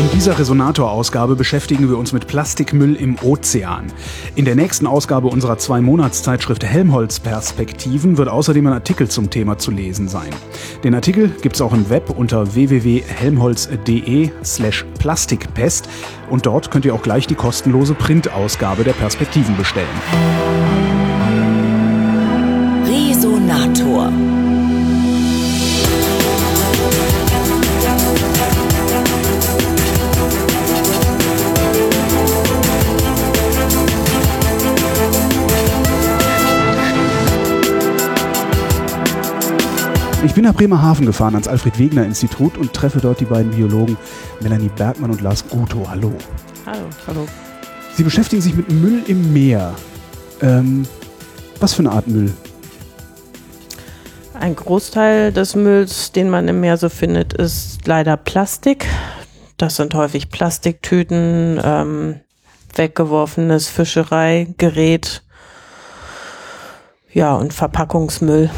In dieser Resonator-Ausgabe beschäftigen wir uns mit Plastikmüll im Ozean. In der nächsten Ausgabe unserer Zwei-Monats-Zeitschrift Helmholtz Perspektiven wird außerdem ein Artikel zum Thema zu lesen sein. Den Artikel gibt's auch im Web unter www.helmholtz.de slash Plastikpest und dort könnt ihr auch gleich die kostenlose Printausgabe der Perspektiven bestellen. Resonator Ich bin nach Bremerhaven gefahren ans Alfred-Wegener-Institut und treffe dort die beiden Biologen Melanie Bergmann und Lars Guto. Hallo. Hallo. Hallo. Sie beschäftigen sich mit Müll im Meer. Ähm, was für eine Art Müll? Ein Großteil des Mülls, den man im Meer so findet, ist leider Plastik. Das sind häufig Plastiktüten, ähm, weggeworfenes Fischereigerät, ja, und Verpackungsmüll.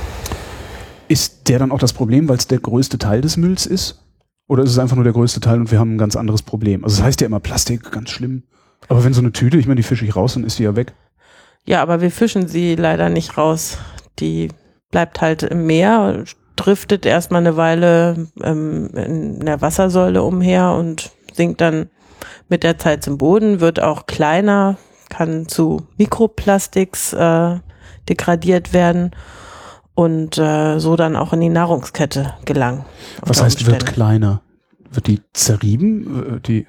Ist der dann auch das Problem, weil es der größte Teil des Mülls ist? Oder ist es einfach nur der größte Teil und wir haben ein ganz anderes Problem? Also es das heißt ja immer Plastik, ganz schlimm. Aber wenn so eine Tüte, ich meine, die fische ich raus, dann ist die ja weg. Ja, aber wir fischen sie leider nicht raus. Die bleibt halt im Meer, driftet erstmal eine Weile ähm, in der Wassersäule umher und sinkt dann mit der Zeit zum Boden, wird auch kleiner, kann zu Mikroplastiks äh, degradiert werden und äh, so dann auch in die Nahrungskette gelangen. Was heißt, Umstände. wird kleiner? Wird die zerrieben? Äh, die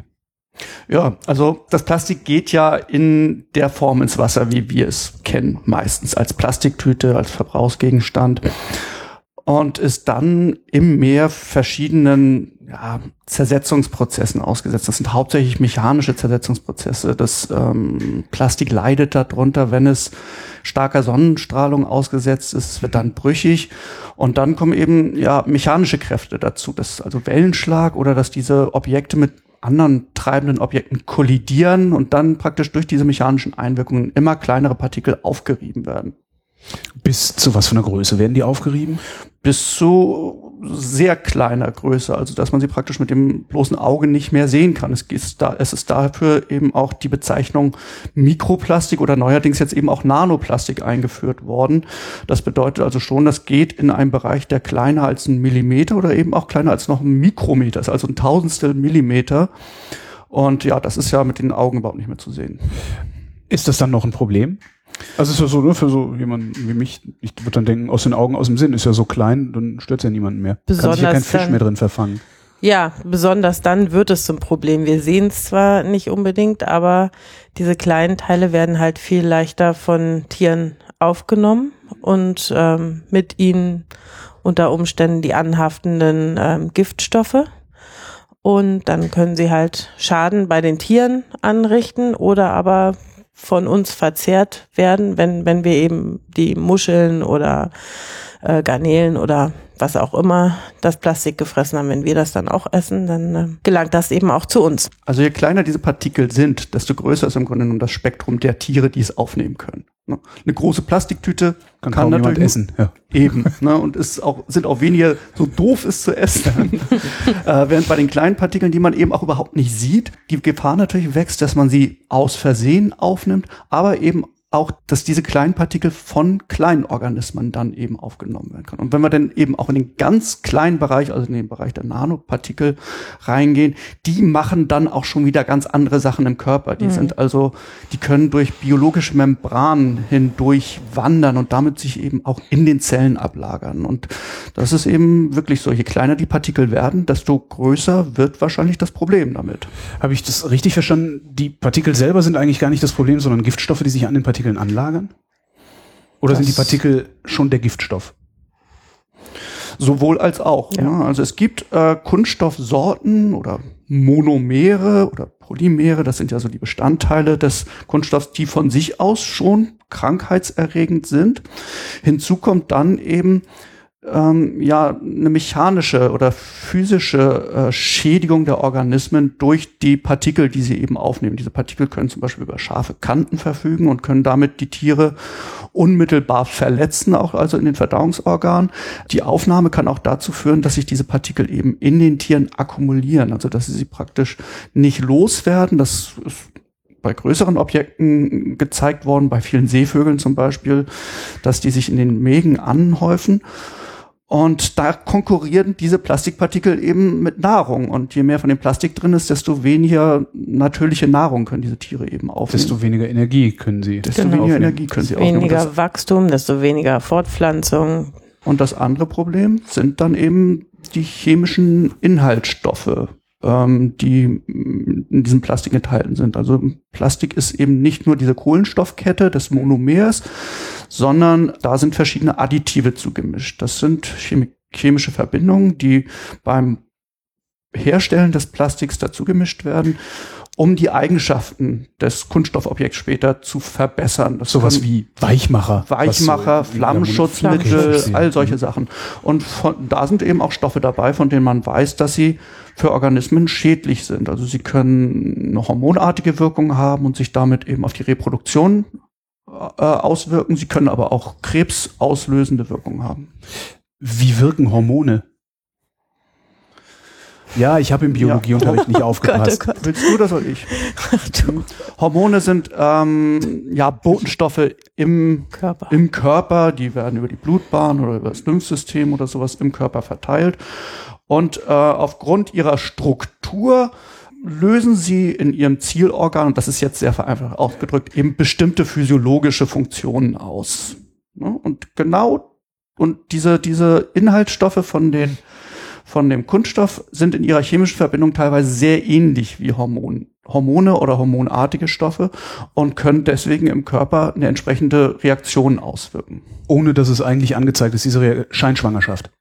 ja, also das Plastik geht ja in der Form ins Wasser, wie wir es kennen, meistens als Plastiktüte, als Verbrauchsgegenstand und ist dann im Meer verschiedenen ja, Zersetzungsprozessen ausgesetzt. Das sind hauptsächlich mechanische Zersetzungsprozesse. Das ähm, Plastik leidet darunter, wenn es starker Sonnenstrahlung ausgesetzt ist, wird dann brüchig und dann kommen eben ja mechanische Kräfte dazu, das also Wellenschlag oder dass diese Objekte mit anderen treibenden Objekten kollidieren und dann praktisch durch diese mechanischen Einwirkungen immer kleinere Partikel aufgerieben werden. Bis zu was für einer Größe werden die aufgerieben? Bis zu sehr kleiner Größe, also dass man sie praktisch mit dem bloßen Auge nicht mehr sehen kann. Es ist, da, es ist dafür eben auch die Bezeichnung Mikroplastik oder neuerdings jetzt eben auch Nanoplastik eingeführt worden. Das bedeutet also schon, das geht in einem Bereich, der kleiner als ein Millimeter oder eben auch kleiner als noch ein Mikrometer ist, also ein Tausendstel Millimeter. Und ja, das ist ja mit den Augen überhaupt nicht mehr zu sehen. Ist das dann noch ein Problem? Also ist ja so, ne, für so jemanden wie mich, ich würde dann denken, aus den Augen, aus dem Sinn, ist ja so klein, dann stört ja niemanden mehr. Besonders Kann sich ja kein Fisch mehr drin verfangen. Ja, besonders dann wird es zum Problem. Wir sehen es zwar nicht unbedingt, aber diese kleinen Teile werden halt viel leichter von Tieren aufgenommen und ähm, mit ihnen unter Umständen die anhaftenden ähm, Giftstoffe. Und dann können sie halt Schaden bei den Tieren anrichten oder aber von uns verzehrt werden, wenn, wenn wir eben die Muscheln oder äh, Garnelen oder was auch immer das Plastik gefressen haben, wenn wir das dann auch essen, dann äh, gelangt das eben auch zu uns. Also je kleiner diese Partikel sind, desto größer ist im Grunde genommen das Spektrum der Tiere, die es aufnehmen können. Ne? Eine große Plastiktüte kann, kann natürlich essen. Ja. Eben. Ne? Und ist auch, sind auch weniger so doof ist zu essen. äh, während bei den kleinen Partikeln, die man eben auch überhaupt nicht sieht, die Gefahr natürlich wächst, dass man sie aus Versehen aufnimmt, aber eben auch, dass diese kleinen Partikel von kleinen Organismen dann eben aufgenommen werden können. Und wenn wir dann eben auch in den ganz kleinen Bereich, also in den Bereich der Nanopartikel reingehen, die machen dann auch schon wieder ganz andere Sachen im Körper. Die mhm. sind also, die können durch biologische Membranen hindurch wandern und damit sich eben auch in den Zellen ablagern. Und das ist eben wirklich so, je kleiner die Partikel werden, desto größer wird wahrscheinlich das Problem damit. Habe ich das richtig verstanden? Die Partikel selber sind eigentlich gar nicht das Problem, sondern Giftstoffe, die sich an den Partikeln Partikeln anlagern? Oder das sind die Partikel schon der Giftstoff? Sowohl als auch. Ja. Ne? Also es gibt äh, Kunststoffsorten oder Monomere oder Polymere, das sind ja so die Bestandteile des Kunststoffs, die von sich aus schon krankheitserregend sind. Hinzu kommt dann eben ähm, ja eine mechanische oder physische äh, Schädigung der Organismen durch die Partikel, die sie eben aufnehmen. Diese Partikel können zum Beispiel über scharfe Kanten verfügen und können damit die Tiere unmittelbar verletzen, auch also in den Verdauungsorganen. Die Aufnahme kann auch dazu führen, dass sich diese Partikel eben in den Tieren akkumulieren, also dass sie sie praktisch nicht loswerden. Das ist bei größeren Objekten gezeigt worden, bei vielen Seevögeln zum Beispiel, dass die sich in den Mägen anhäufen. Und da konkurrieren diese Plastikpartikel eben mit Nahrung. Und je mehr von dem Plastik drin ist, desto weniger natürliche Nahrung können diese Tiere eben aufnehmen. Desto weniger Energie können sie. Desto Genau. weniger Energie können sie Desto aufnehmen. Und weniger das, Wachstum, desto weniger Fortpflanzung. und das andere Problem sind dann eben die chemischen Inhaltsstoffe, ähm, die mm, in diesem Plastik enthalten sind. Also Plastik ist eben nicht nur diese Kohlenstoffkette des Monomers, sondern da sind verschiedene Additive zugemischt. Das sind chemi chemische Verbindungen, die beim Herstellen des Plastiks dazugemischt werden, um die Eigenschaften des Kunststoffobjekts später zu verbessern. Das Sowas wie Weichmacher. Weichmacher, so- Flammenschutzmittel, all solche Sachen. Und von, da sind eben auch Stoffe dabei, von denen man weiß, dass sie für Organismen schädlich sind. Also sie können eine hormonartige Wirkung haben und sich damit eben auf die Reproduktion äh, auswirken. Sie können aber auch krebsauslösende Wirkung haben. Wie wirken Hormone? Ja, ich habe im Biologieunterricht nicht aufgepasst. Oh Gott, oh Willst du das oder ich? Gott. Du Hormone sind ähm, ja Botenstoffe im Körper. im Körper, die werden über die Blutbahn oder über das Lymphsystem oder sowas im Körper verteilt. Und äh, aufgrund ihrer Struktur lösen sie in ihrem Zielorgan, und das ist jetzt sehr vereinfacht ausgedrückt, eben bestimmte physiologische Funktionen aus. Ne? Und genau, und diese, diese Inhaltsstoffe von den von dem Kunststoff sind in ihrer chemischen Verbindung teilweise sehr ähnlich wie Hormon, Hormone oder hormonartige Stoffe und können deswegen im Körper eine entsprechende Reaktion auswirken. Ohne dass es eigentlich angezeigt ist, diese Re Scheinschwangerschaft.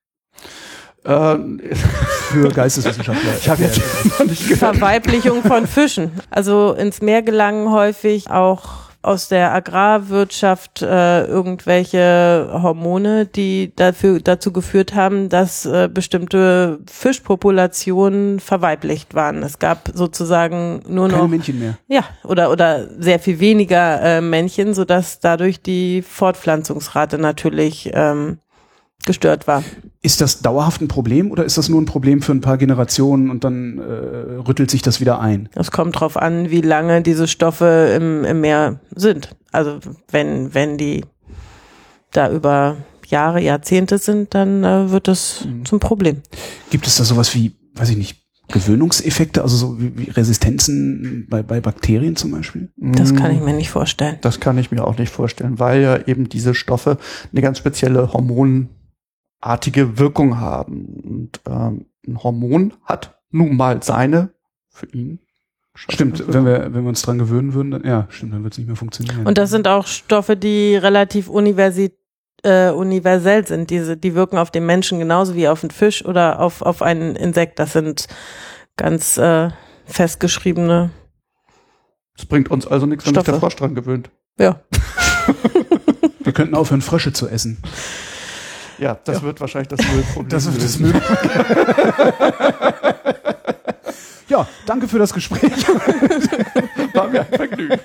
Äh, Für Geisteswissenschaftler. ich habe jetzt noch nicht gehört. Verweiblichung von Fischen. Also ins Meer gelangen häufig auch aus der Agrarwirtschaft äh, irgendwelche Hormone, die dafür dazu geführt haben, dass äh, bestimmte Fischpopulationen verweiblicht waren. Es gab sozusagen nur Keine noch Männchen mehr. ja oder oder sehr viel weniger äh, Männchen, so dass dadurch die Fortpflanzungsrate natürlich ähm, gestört war. Ist das dauerhaft ein Problem oder ist das nur ein Problem für ein paar Generationen und dann äh, rüttelt sich das wieder ein? Es kommt drauf an, wie lange diese Stoffe im, im Meer sind. Also wenn, wenn die da über Jahre, Jahrzehnte sind, dann äh, wird das zum Problem. Gibt es da sowas wie, weiß ich nicht, Gewöhnungseffekte, also so wie, wie Resistenzen bei, bei Bakterien zum Beispiel? Das kann ich mir nicht vorstellen. Das kann ich mir auch nicht vorstellen, weil ja eben diese Stoffe eine ganz spezielle hormonartige Wirkung haben. Und ähm, ein Hormon hat nun mal seine für ihn. Stimmt, wenn wir, wenn wir uns dran gewöhnen würden, dann, ja, stimmt, dann wird es nicht mehr funktionieren. Und das sind auch Stoffe, die relativ universi äh, universell sind. Diese, die wirken auf den Menschen genauso wie auf einen Fisch oder auf, auf ein Insekt. Das sind ganz äh, festgeschriebene, Das bringt uns also nichts, wenn sich der. Frosch dran gewöhnt. ja. wir könnten aufhören, Frösche zu essen. Ja, das wird wahrscheinlich das Müllproblem. Das wird das lösen. Ja, danke für das Gespräch. War mir ein Vergnügen.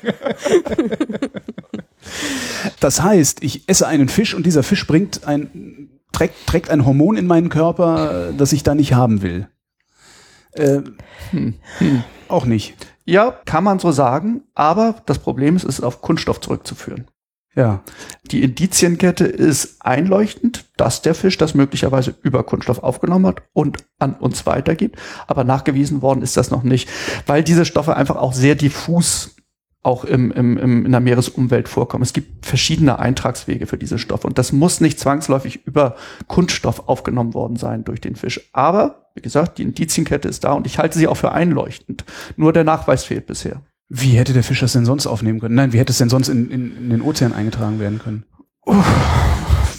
Das heißt, ich esse einen Fisch und dieser Fisch bringt ein, trägt, trägt ein Hormon in meinen Körper, das ich da nicht haben will. Äh, hm, Auch nicht. Ja, kann man so sagen, aber das Problem ist, es ist auf Kunststoff zurückzuführen. Ja. Die Indizienkette ist einleuchtend, dass der Fisch das möglicherweise über Kunststoff aufgenommen hat und an uns weitergibt. Aber nachgewiesen worden ist das noch nicht, weil diese Stoffe einfach auch sehr diffus auch im, im, im, in der Meeresumwelt vorkommen. Es gibt verschiedene Eintragswege für diese Stoffe und das muss nicht zwangsläufig über Kunststoff aufgenommen worden sein durch den Fisch. Aber, wie gesagt, die Indizienkette ist da und ich halte sie auch für einleuchtend. Nur der Nachweis fehlt bisher. Wie hätte der Fisch das denn sonst aufnehmen können? Nein, wie hätte es denn sonst in, in, in den Ozean eingetragen werden können?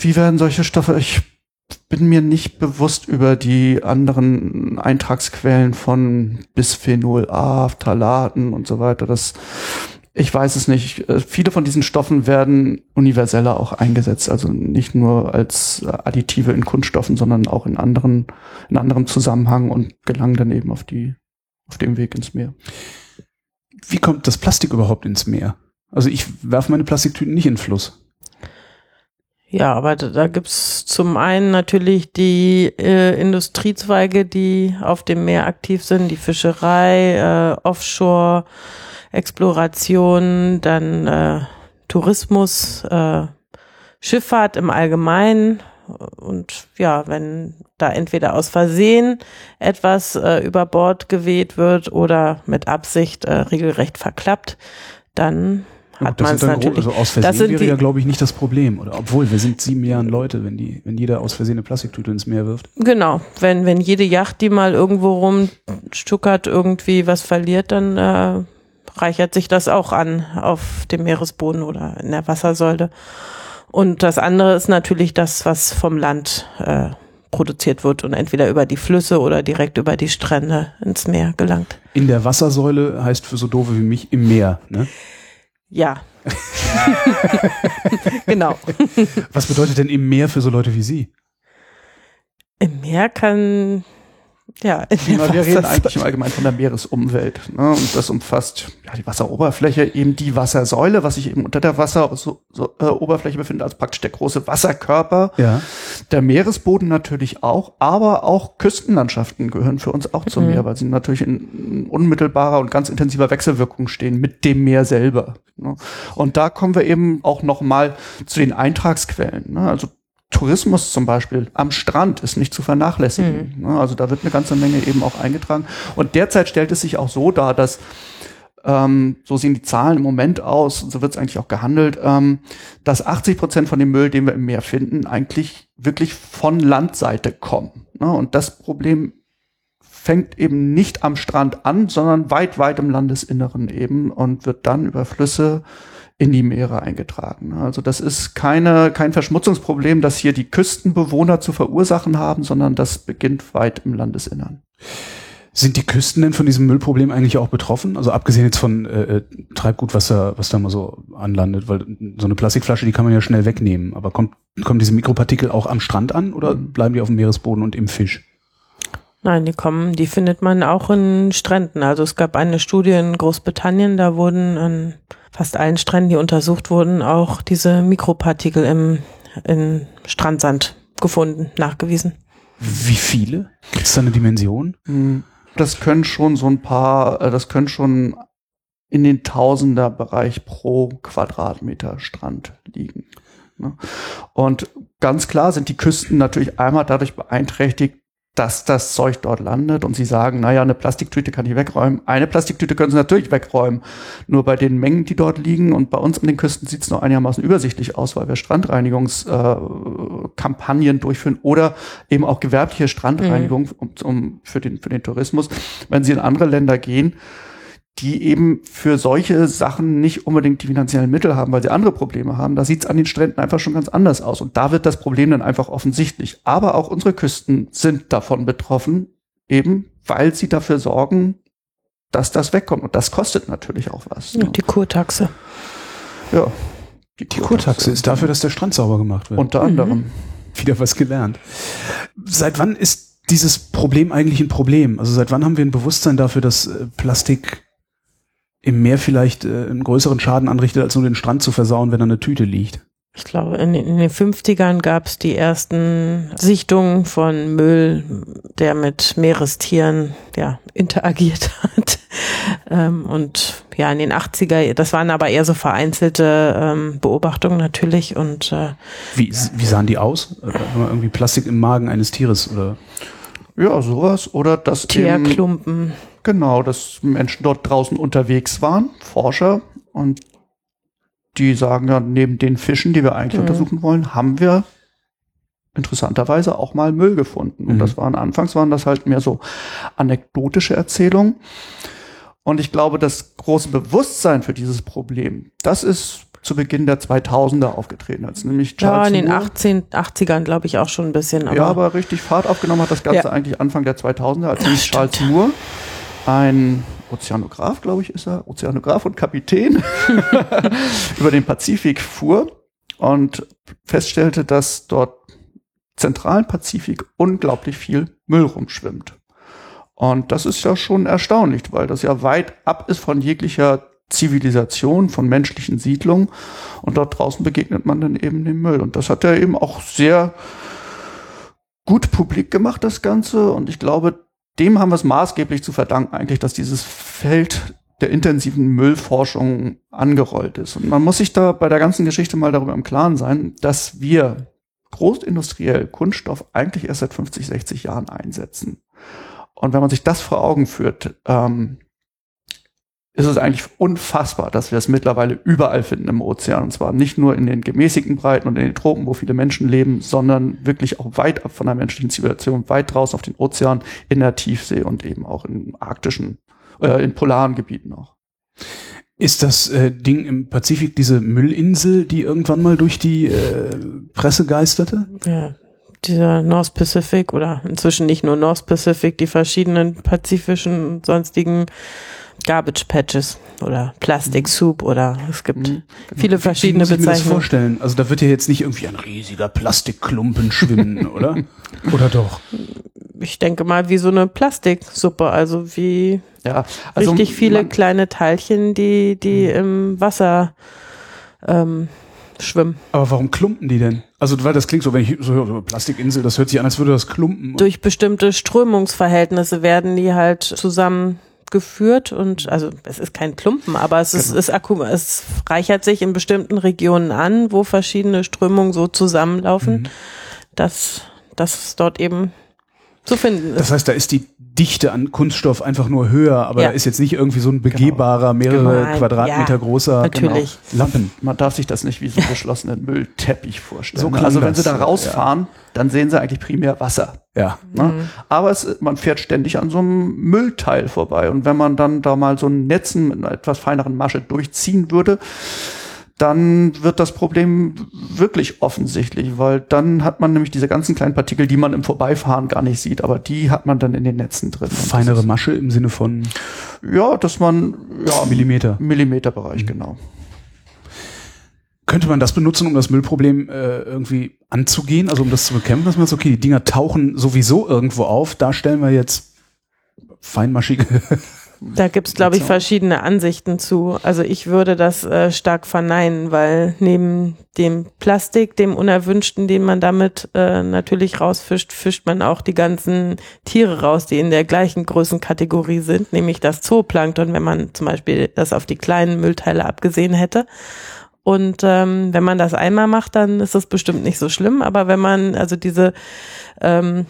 Wie werden solche Stoffe? Ich bin mir nicht bewusst über die anderen Eintragsquellen von Bisphenol A, Phthalaten und so weiter. Das Ich weiß es nicht. Äh, viele von diesen Stoffen werden universeller auch eingesetzt, also nicht nur als Additive in Kunststoffen, sondern auch in anderen, in anderem Zusammenhang und gelangen dann eben auf die, auf dem Weg ins Meer. Wie kommt das Plastik überhaupt ins Meer? Also ich werfe meine Plastiktüten nicht in den Fluss. Ja, aber da, gibt's zum einen natürlich die äh, Industriezweige, die auf dem Meer aktiv sind, die Fischerei, äh, Offshore, Exploration, dann äh, Tourismus, äh, Schifffahrt im Allgemeinen. Und ja, wenn da entweder aus Versehen etwas äh, über Bord geweht wird oder mit Absicht äh, regelrecht verklappt, dann hat man es natürlich. Also aus Versehen wäre ja, glaube ich, nicht das Problem. Oder obwohl, wir sind sieben Milliarden Leute, wenn die, wenn jeder aus Versehen eine Plastiktüte ins Meer wirft. Genau. Wenn, wenn jede Yacht, die mal irgendwo rumstuckert, irgendwie was verliert, dann äh, reichert sich das auch an auf dem Meeresboden oder in der Wassersäule. Und das andere ist natürlich das, was vom Land äh, produziert wird und entweder über die Flüsse oder direkt über die Strände ins Meer gelangt. In der Wassersäule heißt für so doofe wie mich im Meer, ne? Ja. genau. Was bedeutet denn im Meer für so Leute wie Sie? Im Meer kann ja, ja wir reden eigentlich im Allgemeinen von der Meeresumwelt. Ne? Und das umfasst ja, die Wasseroberfläche, eben die Wassersäule, was sich eben unter der Wasseroberfläche so, äh, befindet, als praktisch der große Wasserkörper. Ja. Der Meeresboden natürlich auch, aber auch Küstenlandschaften gehören für uns auch zum mhm. Meer, weil sie natürlich in unmittelbarer und ganz intensiver Wechselwirkung stehen mit dem Meer selber. Ne? Und da kommen wir eben auch noch mal zu den Eintragsquellen. Ne? Also Tourismus zum Beispiel am Strand ist nicht zu vernachlässigen. Mhm. Also da wird eine ganze Menge eben auch eingetragen. Und derzeit stellt es sich auch so dar, dass ähm, so sehen die Zahlen im Moment aus, und so wird es eigentlich auch gehandelt, ähm, dass 80 Prozent von dem Müll, den wir im Meer finden, eigentlich wirklich von Landseite kommen. Ne? Und das Problem fängt eben nicht am Strand an, sondern weit, weit im Landesinneren eben und wird dann über Flüsse in die Meere eingetragen. Also das ist keine, kein Verschmutzungsproblem, das hier die Küstenbewohner zu verursachen haben, sondern das beginnt weit im Landesinnern. Sind die Küsten denn von diesem Müllproblem eigentlich auch betroffen? Also abgesehen jetzt von äh, äh Treibgut, was da, was da mal so anlandet, weil so eine Plastikflasche, die kann man ja schnell wegnehmen. Aber kommt, kommen diese Mikropartikel auch am Strand an oder bleiben die auf dem Meeresboden und im Fisch? Nein, die kommen, die findet man auch in Stränden. Also es gab eine Studie in Großbritannien, da wurden an fast allen Stränden, die untersucht wurden, auch diese Mikropartikel im in Strandsand gefunden, nachgewiesen. Wie viele? Gibt es da eine Dimension? Hm, das können schon so ein paar, äh, das können schon in den Tausender-Bereich pro Quadratmeter Strand liegen. Ne? Und ganz klar sind die Küsten natürlich einmal dadurch beeinträchtigt, dass das Zeug dort landet und sie sagen, naja, eine Plastiktüte kann ich wegräumen. Eine Plastiktüte können sie natürlich wegräumen. Nur bei den Mengen, die dort liegen und bei uns an den Küsten sieht es noch einigermaßen übersichtlich aus, weil wir Strandreinigungskampagnen äh, durchführen oder eben auch gewerbliche Strandreinigung mhm. um, um, für, den, für den Tourismus. Wenn sie in andere Länder gehen, die eben für solche Sachen nicht unbedingt die finanziellen Mittel haben, weil sie andere Probleme haben. Da sieht es an den Stränden einfach schon ganz anders aus. Und da wird das Problem dann einfach offensichtlich. Aber auch unsere Küsten sind davon betroffen, eben weil sie dafür sorgen, dass das wegkommt. Und das kostet natürlich auch was. Ne? Die Kurtaxe. Ja. Die, die Kurtaxe ist dafür, dass der Strand sauber gemacht wird. Unter anderem. Mhm. Wieder was gelernt. Seit wann ist dieses Problem eigentlich ein Problem? Also seit wann haben wir ein Bewusstsein dafür, dass äh, Plastik im Meer vielleicht äh, einen größeren Schaden anrichtet, als nur den Strand zu versauen, wenn da eine Tüte liegt. Ich glaube, in, in den 50ern gab es die ersten Sichtungen von Müll, der mit Meerestieren ja, interagiert hat. ähm, und ja, in den 80er, das waren aber eher so vereinzelte ähm, Beobachtungen natürlich. Und äh, wie, wie sahen die aus? Irgendwie Plastik im Magen eines Tieres oder? Ja, sowas. Oder das Teerklumpen. Genau, dass Menschen dort draußen unterwegs waren, Forscher, und die sagen ja, neben den Fischen, die wir eigentlich mhm. untersuchen wollen, haben wir interessanterweise auch mal Müll gefunden. Und mhm. das waren anfangs waren das halt mehr so anekdotische Erzählungen. Und ich glaube, das große Bewusstsein für dieses Problem, das ist zu Beginn der 2000er aufgetreten, als nämlich Charles Ja, in den 18, 80ern glaube ich auch schon ein bisschen. Aber ja, aber richtig Fahrt aufgenommen hat das Ganze ja. eigentlich Anfang der 2000er, als nämlich Charles Moore ein Ozeanograf, glaube ich, ist er, Ozeanograf und Kapitän, über den Pazifik fuhr und feststellte, dass dort zentralen Pazifik unglaublich viel Müll rumschwimmt. Und das ist ja schon erstaunlich, weil das ja weit ab ist von jeglicher Zivilisation, von menschlichen Siedlungen. Und dort draußen begegnet man dann eben dem Müll. Und das hat er eben auch sehr gut publik gemacht, das Ganze. Und ich glaube, dem haben wir es maßgeblich zu verdanken, eigentlich, dass dieses Feld der intensiven Müllforschung angerollt ist. Und man muss sich da bei der ganzen Geschichte mal darüber im Klaren sein, dass wir großindustriell Kunststoff eigentlich erst seit 50, 60 Jahren einsetzen. Und wenn man sich das vor Augen führt, ähm, ist es eigentlich unfassbar, dass wir es mittlerweile überall finden im Ozean. Und zwar nicht nur in den gemäßigten Breiten und in den Tropen, wo viele Menschen leben, sondern wirklich auch weit ab von der menschlichen Zivilisation, weit draußen auf den Ozean, in der Tiefsee und eben auch in arktischen, äh, in polaren Gebieten auch. Ist das äh, Ding im Pazifik diese Müllinsel, die irgendwann mal durch die äh, Presse geisterte? Ja, dieser North Pacific oder inzwischen nicht nur North Pacific, die verschiedenen pazifischen und sonstigen Garbage Patches oder Plastic mhm. Soup oder es gibt mhm. viele verschiedene Wie muss ich Bezeichnungen. Mir das vorstellen? Also da wird ja jetzt nicht irgendwie ein riesiger Plastikklumpen schwimmen, oder? Oder doch? Ich denke mal wie so eine Plastiksuppe, also wie Ja, also richtig viele kleine Teilchen, die die im Wasser ähm, schwimmen. Aber warum klumpen die denn? Also, weil das klingt so, wenn ich so höre, so Plastikinsel, das hört sich an, als würde das klumpen. Durch bestimmte Strömungsverhältnisse werden die halt zusammengeführt und also es ist kein Klumpen, aber es ist, es, akku- es reichert sich in bestimmten Regionen an, wo verschiedene Strömungen so zusammenlaufen, Mhm. dass das dort eben zu finden ist. Das heißt, da ist die Dichte an Kunststoff einfach nur höher, aber Ja. da ist jetzt nicht irgendwie so ein begehbarer, mehrere Genau. Quadratmeter Ja, großer natürlich. Genau, Lappen. Man darf sich das nicht wie so einen geschlossenen Müllteppich vorstellen. So klang also wenn sie da ja. rausfahren, dann sehen sie eigentlich primär Wasser. Ja. Ne? Mhm. Aber es, man fährt ständig an so einem Müllteil vorbei. Und wenn man dann da mal so ein Netzen mit einer etwas feineren Masche durchziehen würde, dann wird das Problem wirklich offensichtlich, weil dann hat man nämlich diese ganzen kleinen Partikel, die man im Vorbeifahren gar nicht sieht, aber die hat man dann in den Netzen drin. Feinere Masche im Sinne von Ja, dass man, ja, Millimeter. Millimeterbereich, genau. Könnte man das benutzen, um das Müllproblem äh, irgendwie anzugehen, also um das zu bekämpfen, dass man sagt, okay, die Dinger tauchen sowieso irgendwo auf, da stellen wir jetzt feinmaschige. Da gibt's glaube ich, verschiedene Ansichten zu. Also ich würde das äh, stark verneinen, weil neben dem Plastik, dem Unerwünschten, den man damit äh, natürlich rausfischt, fischt man auch die ganzen Tiere raus, die in der gleichen Größenkategorie sind, nämlich das Zooplankton, wenn man zum Beispiel das auf die kleinen Müllteile abgesehen hätte. Und ähm, wenn man das einmal macht, dann ist das bestimmt nicht so schlimm. Aber wenn man also diese ähm,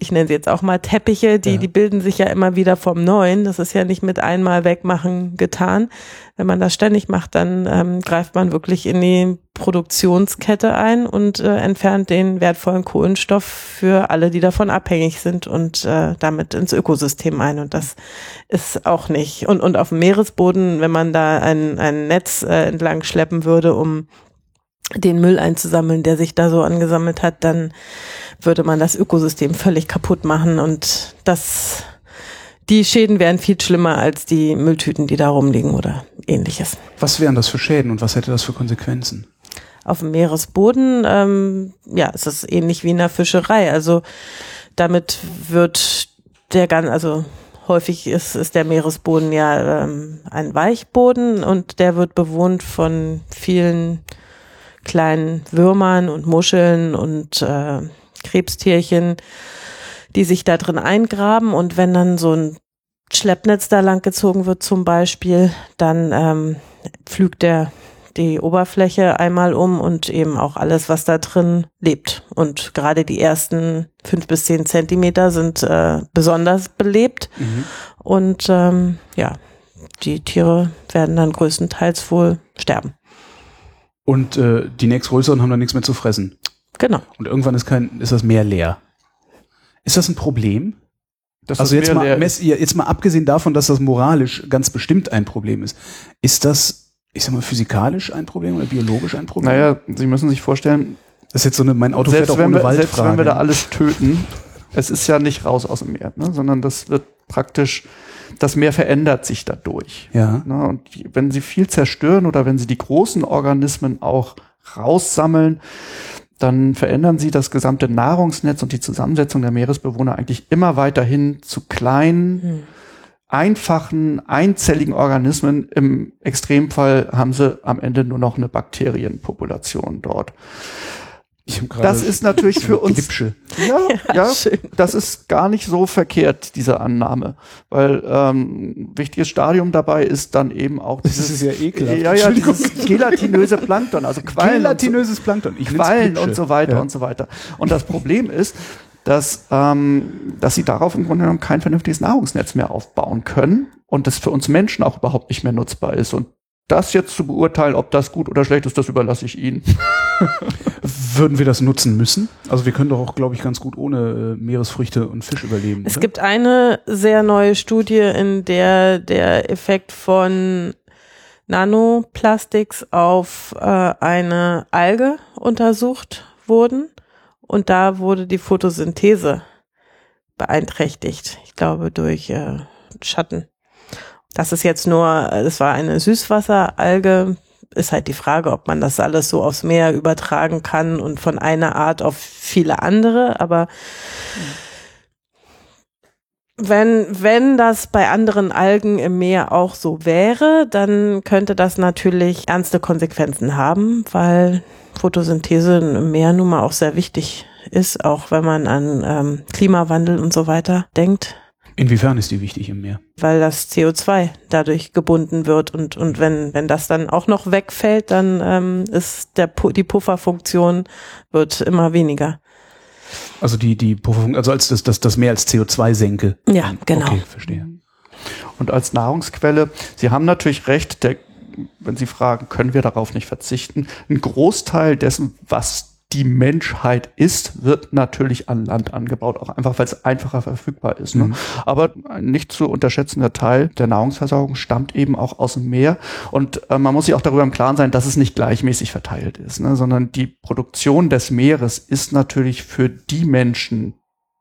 ich nenne sie jetzt auch mal Teppiche, die, Ja. die bilden sich ja immer wieder vom Neuen. Das ist ja nicht mit einmal wegmachen getan. Wenn man das ständig macht, dann ähm, greift man wirklich in die Produktionskette ein und äh, entfernt den wertvollen Kohlenstoff für alle, die davon abhängig sind und äh, damit ins Ökosystem ein. Und das ist auch nicht. Und, und auf dem Meeresboden, wenn man da ein, ein Netz äh, entlang schleppen würde, um den Müll einzusammeln, der sich da so angesammelt hat, dann würde man das Ökosystem völlig kaputt machen und das, die Schäden wären viel schlimmer als die Mülltüten, die da rumliegen oder ähnliches. Was wären das für Schäden und was hätte das für Konsequenzen? Auf dem Meeresboden, ähm, ja, es ist ähnlich wie in der Fischerei. Also damit wird der ganz, also häufig ist, ist der Meeresboden ja ähm, ein Weichboden und der wird bewohnt von vielen kleinen Würmern und Muscheln und äh, Krebstierchen, die sich da drin eingraben und wenn dann so ein Schleppnetz da lang gezogen wird zum Beispiel, dann ähm, pflügt der die Oberfläche einmal um und eben auch alles, was da drin lebt. Und gerade die ersten fünf bis zehn Zentimeter sind äh, besonders belebt. Und ähm, ja, die Tiere werden dann größtenteils wohl sterben. Und äh, die nächstgrößeren haben dann nichts mehr zu fressen. Genau. Und irgendwann ist kein, ist das Meer leer. Ist das ein Problem? Das Also ist jetzt mal, jetzt mal abgesehen davon, dass das moralisch ganz bestimmt ein Problem ist, ist das, ich sag mal, physikalisch ein Problem oder biologisch ein Problem? Naja, Sie müssen sich vorstellen, Das ist jetzt so eine, mein Auto fährt selbst auch wenn, ohne wir, Wald selbst wenn wir da alles töten, es ist ja nicht raus aus dem Meer, ne? sondern das wird praktisch das Meer verändert sich dadurch. Ja. Ne, und wenn sie viel zerstören oder wenn sie die großen Organismen auch raussammeln, dann verändern sie das gesamte Nahrungsnetz und die Zusammensetzung der Meeresbewohner eigentlich immer weiterhin zu kleinen, hm. einfachen, einzelligen Organismen. Im Extremfall haben sie am Ende nur noch eine Bakterienpopulation dort das ist natürlich für uns. Ja, ja, ja das ist gar nicht so verkehrt, diese Annahme. Weil ähm, wichtiges Stadium dabei ist dann eben auch dieses, das ist ja ekelhaft. Ja, ja, dieses gelatinöse Plankton, also Quallen. Gelatinöses so, Plankton. Ich Quallen und so weiter ja. und so weiter. Und das Problem ist, dass, ähm, dass sie darauf im Grunde genommen kein vernünftiges Nahrungsnetz mehr aufbauen können und das für uns Menschen auch überhaupt nicht mehr nutzbar ist. Und das jetzt zu beurteilen, ob das gut oder schlecht ist, das überlasse ich Ihnen. Würden wir das nutzen müssen? Also wir können doch auch, glaube ich, ganz gut ohne äh, Meeresfrüchte und Fisch überleben. Es oder? gibt eine sehr neue Studie, in der der Effekt von Nanoplastics auf äh, eine Alge untersucht wurden und da wurde die Photosynthese beeinträchtigt. Ich glaube durch äh, Schatten. Das ist jetzt nur, das war eine Süßwasseralge, ist halt die Frage, ob man das alles so aufs Meer übertragen kann und von einer Art auf viele andere, aber wenn, wenn das bei anderen Algen im Meer auch so wäre, dann könnte das natürlich ernste Konsequenzen haben, weil Photosynthese im Meer nun mal auch sehr wichtig ist, auch wenn man an ähm, Klimawandel und so weiter denkt. Inwiefern ist die wichtig im Meer? Weil das CO2 dadurch gebunden wird und, und wenn, wenn das dann auch noch wegfällt, dann ähm, ist der, die Pufferfunktion wird immer weniger. Also die, die Pufferfunktion, also als das, das, das Meer als CO2 senke. Ja, genau. Okay, verstehe. Und als Nahrungsquelle, Sie haben natürlich recht, der, wenn Sie fragen, können wir darauf nicht verzichten? Ein Großteil dessen, was die Menschheit ist, wird natürlich an Land angebaut, auch einfach, weil es einfacher verfügbar ist. Ne? Mhm. Aber ein nicht zu unterschätzender Teil der Nahrungsversorgung stammt eben auch aus dem Meer. Und äh, man muss sich auch darüber im Klaren sein, dass es nicht gleichmäßig verteilt ist, ne? sondern die Produktion des Meeres ist natürlich für die Menschen,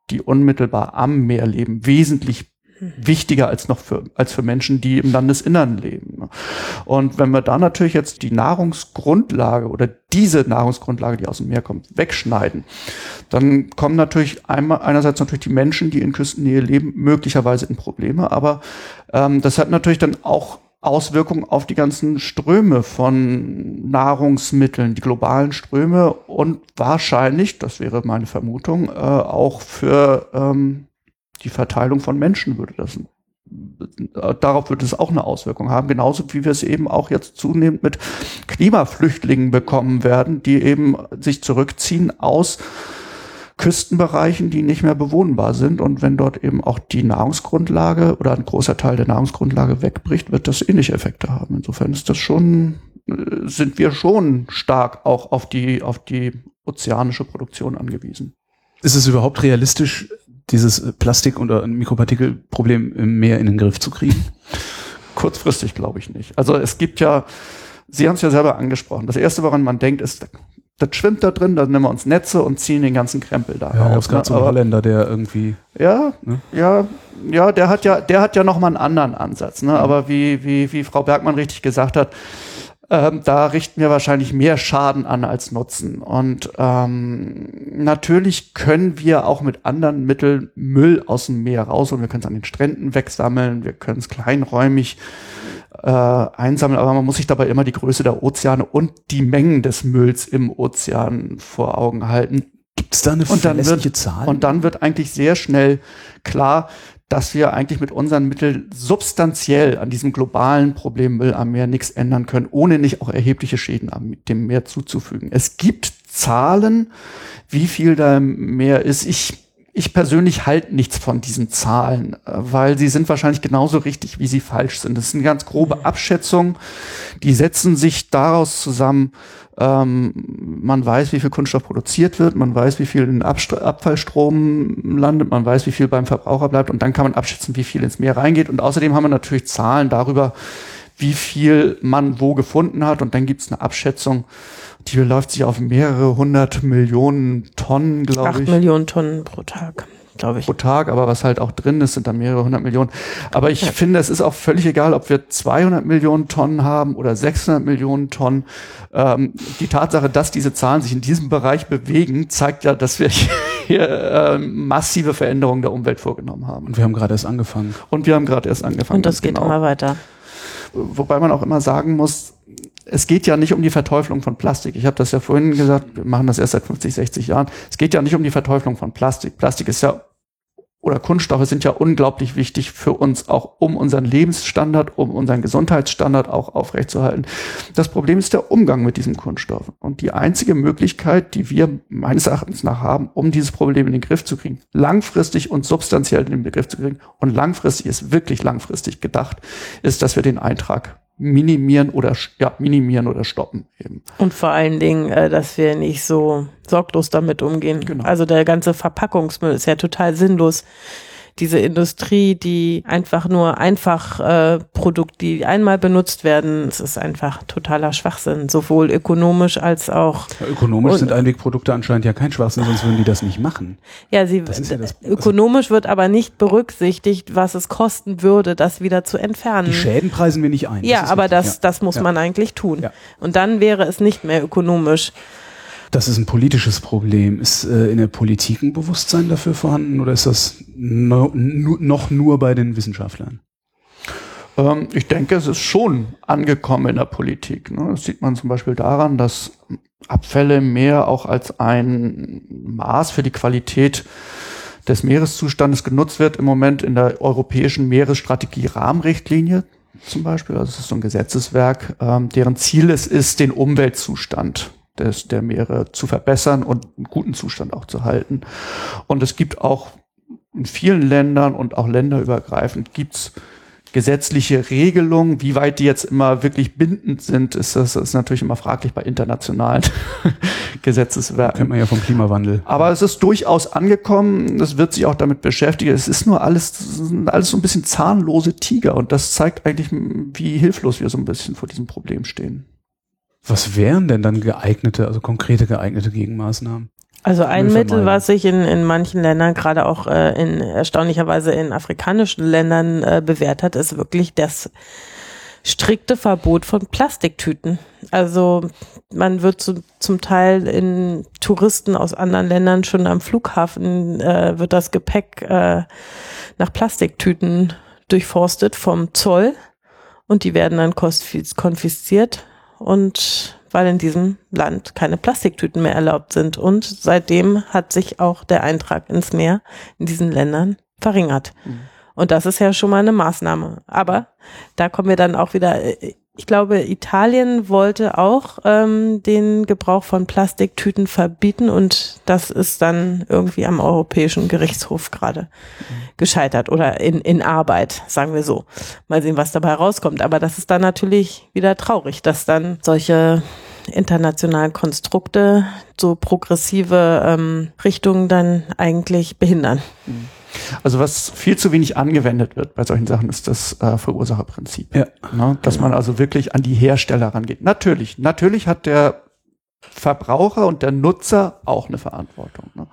die unmittelbar am Meer leben, wesentlich wichtiger als noch für, als für Menschen, die im Landesinnern leben. Und wenn wir da natürlich jetzt die Nahrungsgrundlage oder diese Nahrungsgrundlage, die aus dem Meer kommt, wegschneiden, dann kommen natürlich einmal, einerseits natürlich die Menschen, die in Küstennähe leben, möglicherweise in Probleme, aber ähm, das hat natürlich dann auch Auswirkungen auf die ganzen Ströme von Nahrungsmitteln, die globalen Ströme. Und wahrscheinlich, das wäre meine Vermutung, äh, auch für ähm, die Verteilung von Menschen würde das darauf wird es auch eine Auswirkung haben, genauso wie wir es eben auch jetzt zunehmend mit Klimaflüchtlingen bekommen werden, die eben sich zurückziehen aus Küstenbereichen, die nicht mehr bewohnbar sind. Und wenn dort eben auch die Nahrungsgrundlage oder ein großer Teil der Nahrungsgrundlage wegbricht, wird das ähnliche Effekte haben. Insofern ist das schon, äh, sind wir schon stark auch auf die, auf die ozeanische Produktion angewiesen. Ist es überhaupt realistisch, dieses Plastik- oder Mikropartikelproblem im Meer in den Griff zu kriegen? Kurzfristig glaube ich nicht. Also es gibt ja, Sie haben es ja selber angesprochen. Das erste, woran man denkt, ist, das schwimmt da drin, dann nehmen wir uns Netze und ziehen den ganzen Krempel da ja, raus. Ne? so ein Holländer, der irgendwie. Ja, ne? ja, ja, der hat ja, der hat ja noch mal einen anderen Ansatz. Ne? Mhm. Aber wie, wie, wie Frau Bergmann richtig gesagt hat, ähm, da richten wir wahrscheinlich mehr Schaden an als Nutzen. Und ähm, natürlich können wir auch mit anderen Mitteln Müll aus dem Meer raus und wir können es an den Stränden wegsammeln, wir können es kleinräumig äh, einsammeln, aber man muss sich dabei immer die Größe der Ozeane und die Mengen des Mülls im Ozean vor Augen halten. Gibt es da eine und dann wird, Zahl? Und dann wird eigentlich sehr schnell klar, dass wir eigentlich mit unseren Mitteln substanziell an diesem globalen Problem Müll am Meer nichts ändern können, ohne nicht auch erhebliche Schäden am, dem Meer zuzufügen. Es gibt Zahlen, wie viel da im Meer ist. Ich ich persönlich halte nichts von diesen Zahlen, äh, weil sie sind wahrscheinlich genauso richtig, wie sie falsch sind. Das sind ganz grobe. Abschätzungen, die setzen sich daraus zusammen, ähm, man weiß, wie viel Kunststoff produziert wird, man weiß, wie viel in Abst Abfallstrom landet, man weiß, wie viel beim Verbraucher bleibt und dann kann man abschätzen, wie viel ins Meer reingeht. Und außerdem haben wir natürlich Zahlen darüber, wie viel man wo gefunden hat und dann gibt es eine Abschätzung, die beläuft sich auf mehrere hundert Millionen Tonnen, glaube ich. Acht Millionen Tonnen pro Tag. glaube ich. Pro Tag, aber was halt auch drin ist, sind da mehrere hundert Millionen. Aber ich ja. finde, es ist auch völlig egal, ob wir 200 Millionen Tonnen haben oder 600 Millionen Tonnen. Ähm, die Tatsache, dass diese Zahlen sich in diesem Bereich bewegen, zeigt ja, dass wir hier äh, massive Veränderungen der Umwelt vorgenommen haben. Und wir haben gerade erst angefangen. Und wir haben gerade erst angefangen. Und das geht genau. immer weiter. Wobei man auch immer sagen muss, es geht ja nicht um die Verteuflung von Plastik. Ich habe das ja vorhin gesagt, wir machen das erst seit 50, 60 Jahren. Es geht ja nicht um die Verteuflung von Plastik. Plastik ist ja oder Kunststoffe sind ja unglaublich wichtig für uns, auch um unseren Lebensstandard, um unseren Gesundheitsstandard auch aufrechtzuerhalten. Das Problem ist der Umgang mit diesen Kunststoffen. Und die einzige Möglichkeit, die wir meines Erachtens nach haben, um dieses Problem in den Griff zu kriegen, langfristig und substanziell in den Begriff zu kriegen, und langfristig ist wirklich langfristig gedacht, ist, dass wir den Eintrag minimieren oder ja, minimieren oder stoppen eben. Und vor allen Dingen, äh, dass wir nicht so sorglos damit umgehen. Genau. Also der ganze Verpackungsmüll ist ja total sinnlos diese Industrie, die einfach nur einfach äh, Produkte, die einmal benutzt werden, es ist einfach totaler Schwachsinn, sowohl ökonomisch als auch. Ja, ökonomisch sind Einwegprodukte anscheinend ja kein Schwachsinn, sonst würden die das nicht machen. Ja, sie ja das, ökonomisch wird aber nicht berücksichtigt, was es kosten würde, das wieder zu entfernen. Die Schäden preisen wir nicht ein. Ja, aber richtig. das, das muss man eigentlich tun. Und dann wäre es nicht mehr ökonomisch. Das ist ein politisches Problem. Ist äh, in der Politik ein Bewusstsein dafür vorhanden oder ist das no, noch nur bei den Wissenschaftlern? Ähm, ich denke, es ist schon angekommen in der Politik. Ne? Das sieht man zum Beispiel daran, dass Abfälle mehr auch als ein Maß für die Qualität des Meereszustandes genutzt wird im Moment in der europäischen Meeresstrategie Rahmenrichtlinie zum Beispiel. Also es ist so ein Gesetzeswerk, ähm, deren Ziel es ist, den Umweltzustand des, der Meere zu verbessern und einen guten Zustand auch zu halten. Und es gibt auch in vielen Ländern und auch länderübergreifend gibt's gesetzliche Regelungen, wie weit die jetzt immer wirklich bindend sind, ist das ist natürlich immer fraglich bei internationalen Gesetzeswerken. Kennt man ja vom Klimawandel. Aber es ist durchaus angekommen, es wird sich auch damit beschäftigen. Es ist nur alles, alles so ein bisschen zahnlose Tiger und das zeigt eigentlich, wie hilflos wir so ein bisschen vor diesem Problem stehen. Was wären denn dann geeignete, also konkrete geeignete Gegenmaßnahmen? Also ein Mittel, was sich in, in manchen Ländern, gerade auch äh, in erstaunlicherweise in afrikanischen Ländern äh, bewährt hat, ist wirklich das strikte Verbot von Plastiktüten. Also man wird zu, zum Teil in Touristen aus anderen Ländern schon am Flughafen äh, wird das Gepäck äh, nach Plastiktüten durchforstet vom Zoll und die werden dann konfisziert und weil in diesem Land keine Plastiktüten mehr erlaubt sind. Und seitdem hat sich auch der Eintrag ins Meer in diesen Ländern verringert. Mhm. Und das ist ja schon mal eine Maßnahme. Aber da kommen wir dann auch wieder äh, ich glaube, Italien wollte auch ähm, den Gebrauch von Plastiktüten verbieten und das ist dann irgendwie am Europäischen Gerichtshof gerade gescheitert oder in, in Arbeit, sagen wir so. Mal sehen, was dabei rauskommt. Aber das ist dann natürlich wieder traurig, dass dann solche internationalen Konstrukte so progressive ähm, Richtungen dann eigentlich behindern. Mhm. Also was viel zu wenig angewendet wird bei solchen Sachen ist das äh, Verursacherprinzip. Ja. Ne? Dass genau. man also wirklich an die Hersteller rangeht. Natürlich, natürlich hat der Verbraucher und der Nutzer auch eine Verantwortung. Ne?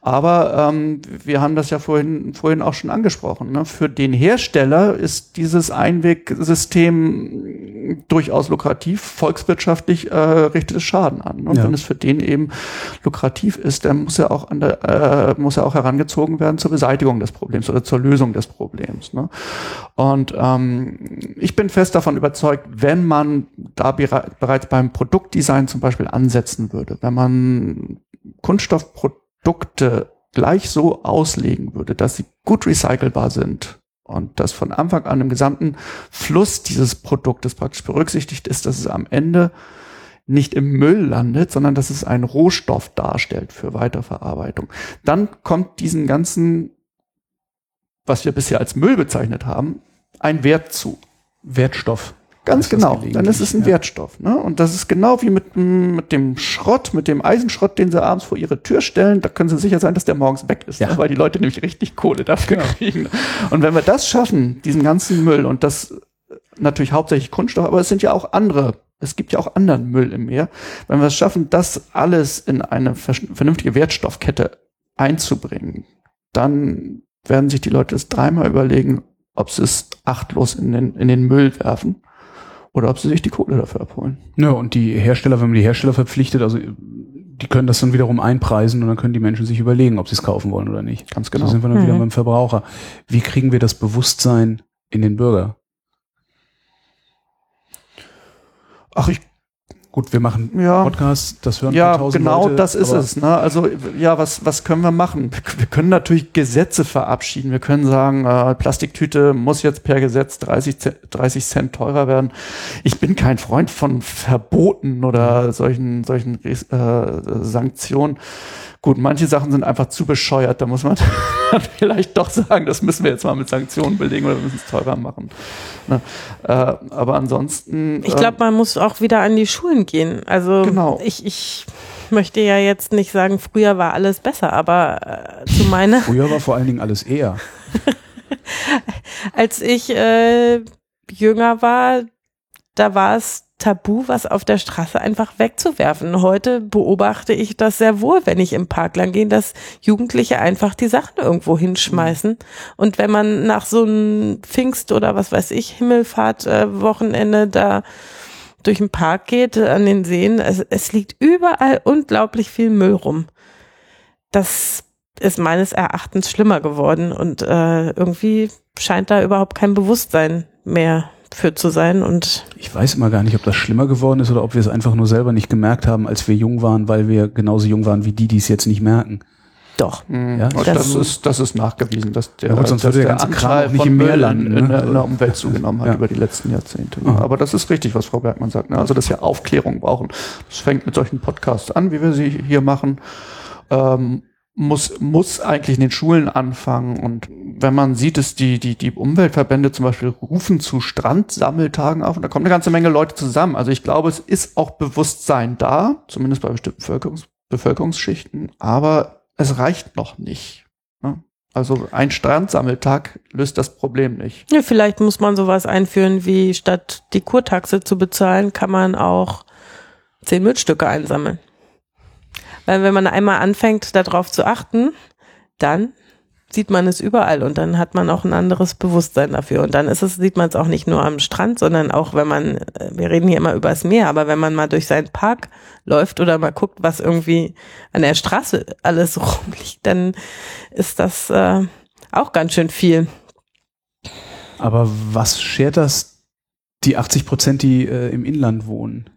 Aber ähm, wir haben das ja vorhin, vorhin auch schon angesprochen. Ne? Für den Hersteller ist dieses Einwegsystem durchaus lukrativ, volkswirtschaftlich äh, richtet es Schaden an. Ne? Und ja. wenn es für den eben lukrativ ist, dann muss er auch an der, äh, muss er auch herangezogen werden zur Beseitigung des Problems oder zur Lösung des Problems. Ne? Und ähm, ich bin fest davon überzeugt, wenn man da bereits beim Produktdesign zum Beispiel an ansetzen würde, wenn man Kunststoffprodukte gleich so auslegen würde, dass sie gut recycelbar sind und dass von Anfang an im gesamten Fluss dieses Produktes praktisch berücksichtigt ist, dass es am Ende nicht im Müll landet, sondern dass es einen Rohstoff darstellt für Weiterverarbeitung. Dann kommt diesen ganzen, was wir bisher als Müll bezeichnet haben, ein Wert zu. Wertstoff. Ganz genau. Dann ist es ein ja. Wertstoff. Ne? Und das ist genau wie mit, mit dem Schrott, mit dem Eisenschrott, den sie abends vor ihre Tür stellen. Da können sie sicher sein, dass der morgens weg ist, ja. ne? weil die Leute nämlich richtig Kohle dafür genau. kriegen. Und wenn wir das schaffen, diesen ganzen Müll und das natürlich hauptsächlich Kunststoff, aber es sind ja auch andere es gibt ja auch anderen Müll im Meer. Wenn wir es schaffen, das alles in eine vernünftige Wertstoffkette einzubringen, dann werden sich die Leute es dreimal überlegen, ob sie es achtlos in den, in den Müll werfen oder ob sie sich die Kohle dafür abholen. Ja, und die Hersteller, wenn man die Hersteller verpflichtet, also die können das dann wiederum einpreisen und dann können die Menschen sich überlegen, ob sie es kaufen wollen oder nicht. Ganz genau. So sind wir dann Mhm. wieder beim Verbraucher. Wie kriegen wir das Bewusstsein in den Bürger? Ach, ich Gut, wir machen Ja. Podcasts, das hören Ja, tausend genau Leute, das ist es. Ne? Also ja, was, was können wir machen? Wir können natürlich Gesetze verabschieden. Wir können sagen, äh, Plastiktüte muss jetzt per Gesetz 30, Cent- 30 Cent teurer werden. Ich bin kein Freund von Verboten oder solchen, solchen äh, Sanktionen. Gut, manche Sachen sind einfach zu bescheuert. Da muss man vielleicht doch sagen, das müssen wir jetzt mal mit Sanktionen belegen oder wir müssen es teurer machen. Ne? Äh, aber ansonsten. Ich ähm, glaube, man muss auch wieder an die Schulen gehen. Also Genau. ich, ich möchte ja jetzt nicht sagen, früher war alles besser, aber äh, zu meiner, früher war vor allen Dingen alles eher. als ich äh, jünger war, da war es tabu, was auf der Straße einfach wegzuwerfen. Heute beobachte ich das sehr wohl, wenn ich im Park lang gehe, dass Jugendliche einfach die Sachen irgendwo hinschmeißen. Und wenn man nach so einem Pfingst oder was weiß ich, Himmelfahrt-Wochenende da durch den Park geht, äh, an den Seen, es, es liegt überall unglaublich viel Müll rum. Das ist meines Erachtens schlimmer geworden und äh, irgendwie scheint da überhaupt kein Bewusstsein mehr für zu sein und Ich weiß immer gar nicht, ob das schlimmer geworden ist oder ob wir es einfach nur selber nicht gemerkt haben, als wir jung waren, weil wir genauso jung waren wie die, die es jetzt nicht merken. doch. Mhm. Ja, Und das- das, ist, das ist nachgewiesen, dass der, Ja gut, sonst dass würde der ganze Kram Anteil nicht von im Meer landen, in, in, ne? der, in der Umwelt zugenommen hat Ja. über die letzten Jahrzehnte. Mhm. Aber das ist richtig, was Frau Bergmann sagt. Ne? Also, dass wir Aufklärung brauchen. Das fängt mit solchen Podcasts an, wie wir sie hier machen. Ähm, muss, muss eigentlich in den Schulen anfangen. Und wenn man sieht, dass die, die, die Umweltverbände zum Beispiel rufen zu Strandsammeltagen auf und da kommt eine ganze Menge Leute zusammen. Also ich glaube, es ist auch Bewusstsein da, zumindest bei bestimmten Bevölkerungs Bevölkerungsschichten, aber es reicht noch nicht. Ne? Also ein Strandsammeltag löst das Problem nicht. Ja, vielleicht muss man sowas einführen, wie statt die Kurtaxe zu bezahlen, kann man auch zehn Müllstücke einsammeln. Weil wenn man einmal anfängt, darauf zu achten, dann sieht man es überall und dann hat man auch ein anderes Bewusstsein dafür. Und dann ist es, sieht man es auch nicht nur am Strand, sondern auch wenn man, äh, wir reden hier immer über das Meer, aber wenn man mal durch seinen Park läuft oder mal guckt, was irgendwie an der Straße alles rumliegt, dann ist das äh, auch ganz schön viel. Aber was schert das die 80 Prozent, die äh, im Inland wohnen?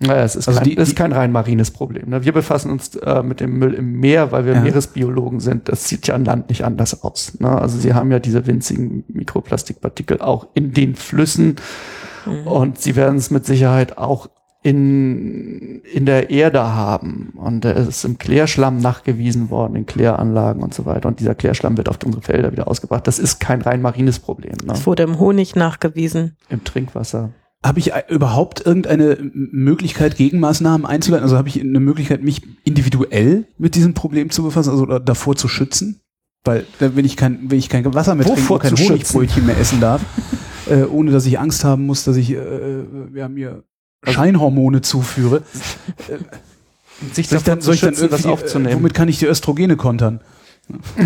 Naja, es ist, Also kein, die- es ist kein rein marines Problem. Ne? Wir befassen uns äh, mit dem Müll im Meer, weil wir Ja. Meeresbiologen sind. Das sieht ja an Land nicht anders aus. Ne? Also sie haben ja diese winzigen Mikroplastikpartikel auch in den Flüssen Mhm. und sie werden es mit Sicherheit auch in, in der Erde haben. Und er ist im Klärschlamm nachgewiesen worden, in Kläranlagen und so weiter. Und dieser Klärschlamm wird auf unsere Felder wieder ausgebracht. Das ist kein rein marines Problem. Ne? Es wurde im Honig nachgewiesen. Im Trinkwasser. Habe ich äh, überhaupt irgendeine Möglichkeit, Gegenmaßnahmen einzuleiten? Also habe ich eine Möglichkeit, mich individuell mit diesem Problem zu befassen, also davor zu schützen? Weil wenn ich kein, wenn ich kein Wasser mehr trinken Wovor und kein? Honigbrötchen mehr essen darf, äh, ohne dass ich Angst haben muss, dass ich äh, wir haben mir Scheinhormone zuführe, Sich soll ich dann, soll ich dann irgendwie, äh, aufzunehmen. womit kann ich die Östrogene kontern?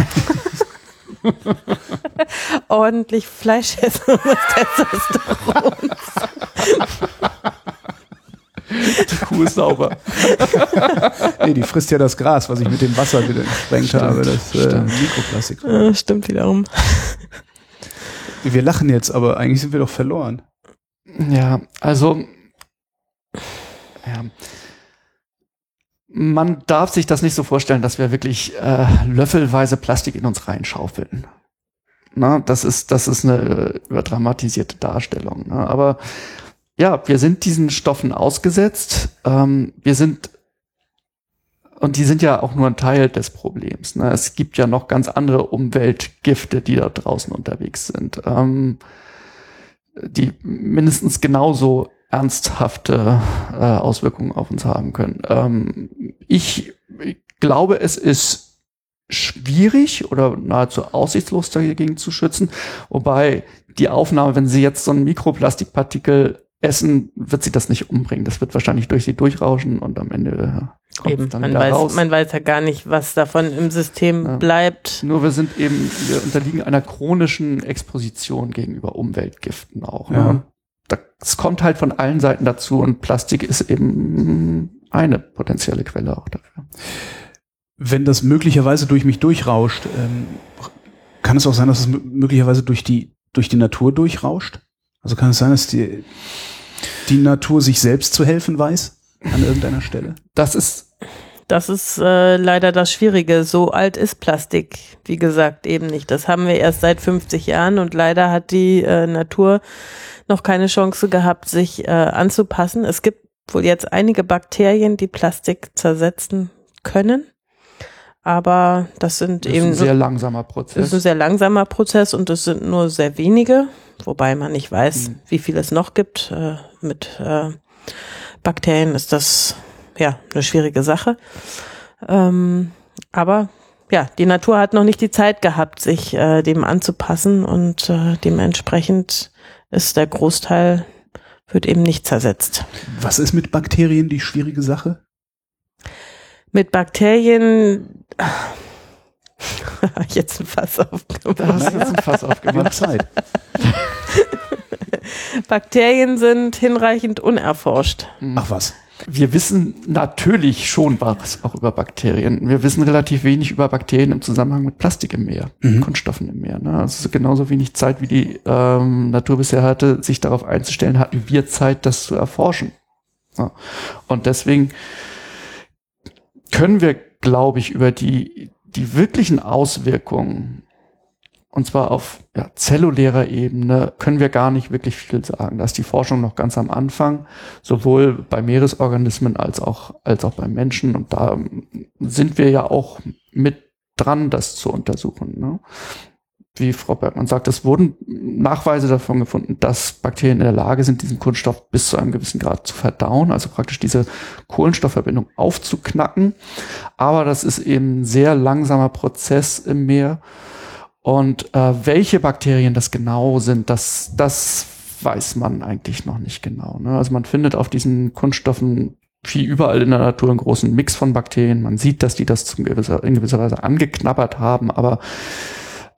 Ordentlich Fleisch essen und das Testosteron. Die Kuh ist sauber. Nee, die frisst ja das Gras, was ich mit dem Wasser wieder gesprengt Stimmt, habe, das äh, stimmt. Mikroplastik. Äh, Stimmt wiederum. Wir lachen jetzt, aber eigentlich sind wir doch verloren. Ja, also ja. man darf sich das nicht so vorstellen, dass wir wirklich äh, löffelweise Plastik in uns reinschaufeln. Na, das ist das ist eine äh, überdramatisierte Darstellung. Ne? Aber ja, wir sind diesen Stoffen ausgesetzt. Ähm, wir sind und die sind ja auch nur ein Teil des Problems. Ne? Es gibt ja noch ganz andere Umweltgifte, die da draußen unterwegs sind. Ähm, die mindestens genauso ernsthafte äh, Auswirkungen auf uns haben können. Ähm, ich, ich glaube, es ist schwierig oder nahezu aussichtslos dagegen zu schützen, wobei die Aufnahme, wenn Sie jetzt so ein Mikroplastikpartikel essen, wird sie das nicht umbringen. Das wird wahrscheinlich durch sie durchrauschen und am Ende äh, kommt Eben, dann man wieder weiß, raus. man weiß ja gar nicht, was davon im System Ja. bleibt. Nur wir sind eben, wir unterliegen einer chronischen Exposition gegenüber Umweltgiften auch. Ja. Ne? Das kommt halt von allen Seiten dazu und Plastik ist eben eine potenzielle Quelle auch dafür. Wenn das möglicherweise durch mich durchrauscht, ähm, kann es auch sein, dass es mö- möglicherweise durch die, durch die Natur durchrauscht? Also kann es sein, dass die, die Natur sich selbst zu helfen weiß an irgendeiner Stelle? Das ist Das ist äh, leider das Schwierige. So alt ist Plastik, wie gesagt, eben nicht. Das haben wir erst seit 50 Jahren und leider hat die äh, Natur noch keine Chance gehabt, sich äh, anzupassen. Es gibt wohl jetzt einige Bakterien, die Plastik zersetzen können. Aber das sind Das ist eben ein sehr langsamer das ist Prozess. ein sehr langsamer Prozess und es sind nur sehr wenige, wobei man nicht weiß, Mhm. wie viel es noch gibt. Äh, mit äh, Bakterien ist das ja eine schwierige Sache. Ähm, aber ja, die Natur hat noch nicht die Zeit gehabt, sich äh, dem anzupassen und äh, dementsprechend ist der Großteil wird eben nicht zersetzt. Was ist mit Bakterien die schwierige Sache? Mit Bakterien jetzt ein Fass aufgemacht. da hast du jetzt ein Fass Wir haben aufgemacht. Zeit. Bakterien sind hinreichend unerforscht. Ach was. Wir wissen natürlich schon was auch über Bakterien. Wir wissen relativ wenig über Bakterien im Zusammenhang mit Plastik im Meer, Mhm. Kunststoffen im Meer. Ne? Also genauso wenig Zeit, wie die ähm, Natur bisher hatte, sich darauf einzustellen, hatten wir Zeit, das zu erforschen. Ja. Und deswegen können wir, glaube ich, über die, die wirklichen Auswirkungen und zwar auf ja, zellulärer Ebene können wir gar nicht wirklich viel sagen. Da ist die Forschung noch ganz am Anfang, sowohl bei Meeresorganismen als auch, als auch beim Menschen. Und da sind wir ja auch mit dran, das zu untersuchen. Ne? Wie Frau Bergmann sagt, es wurden Nachweise davon gefunden, dass Bakterien in der Lage sind, diesen Kunststoff bis zu einem gewissen Grad zu verdauen, also praktisch diese Kohlenstoffverbindung aufzuknacken. Aber das ist eben ein sehr langsamer Prozess im Meer. Und äh, welche Bakterien das genau sind, das, das weiß man eigentlich noch nicht genau. Ne? Also man findet auf diesen Kunststoffen wie überall in der Natur einen großen Mix von Bakterien. Man sieht, dass die das zum gewisser, in gewisser Weise angeknabbert haben, aber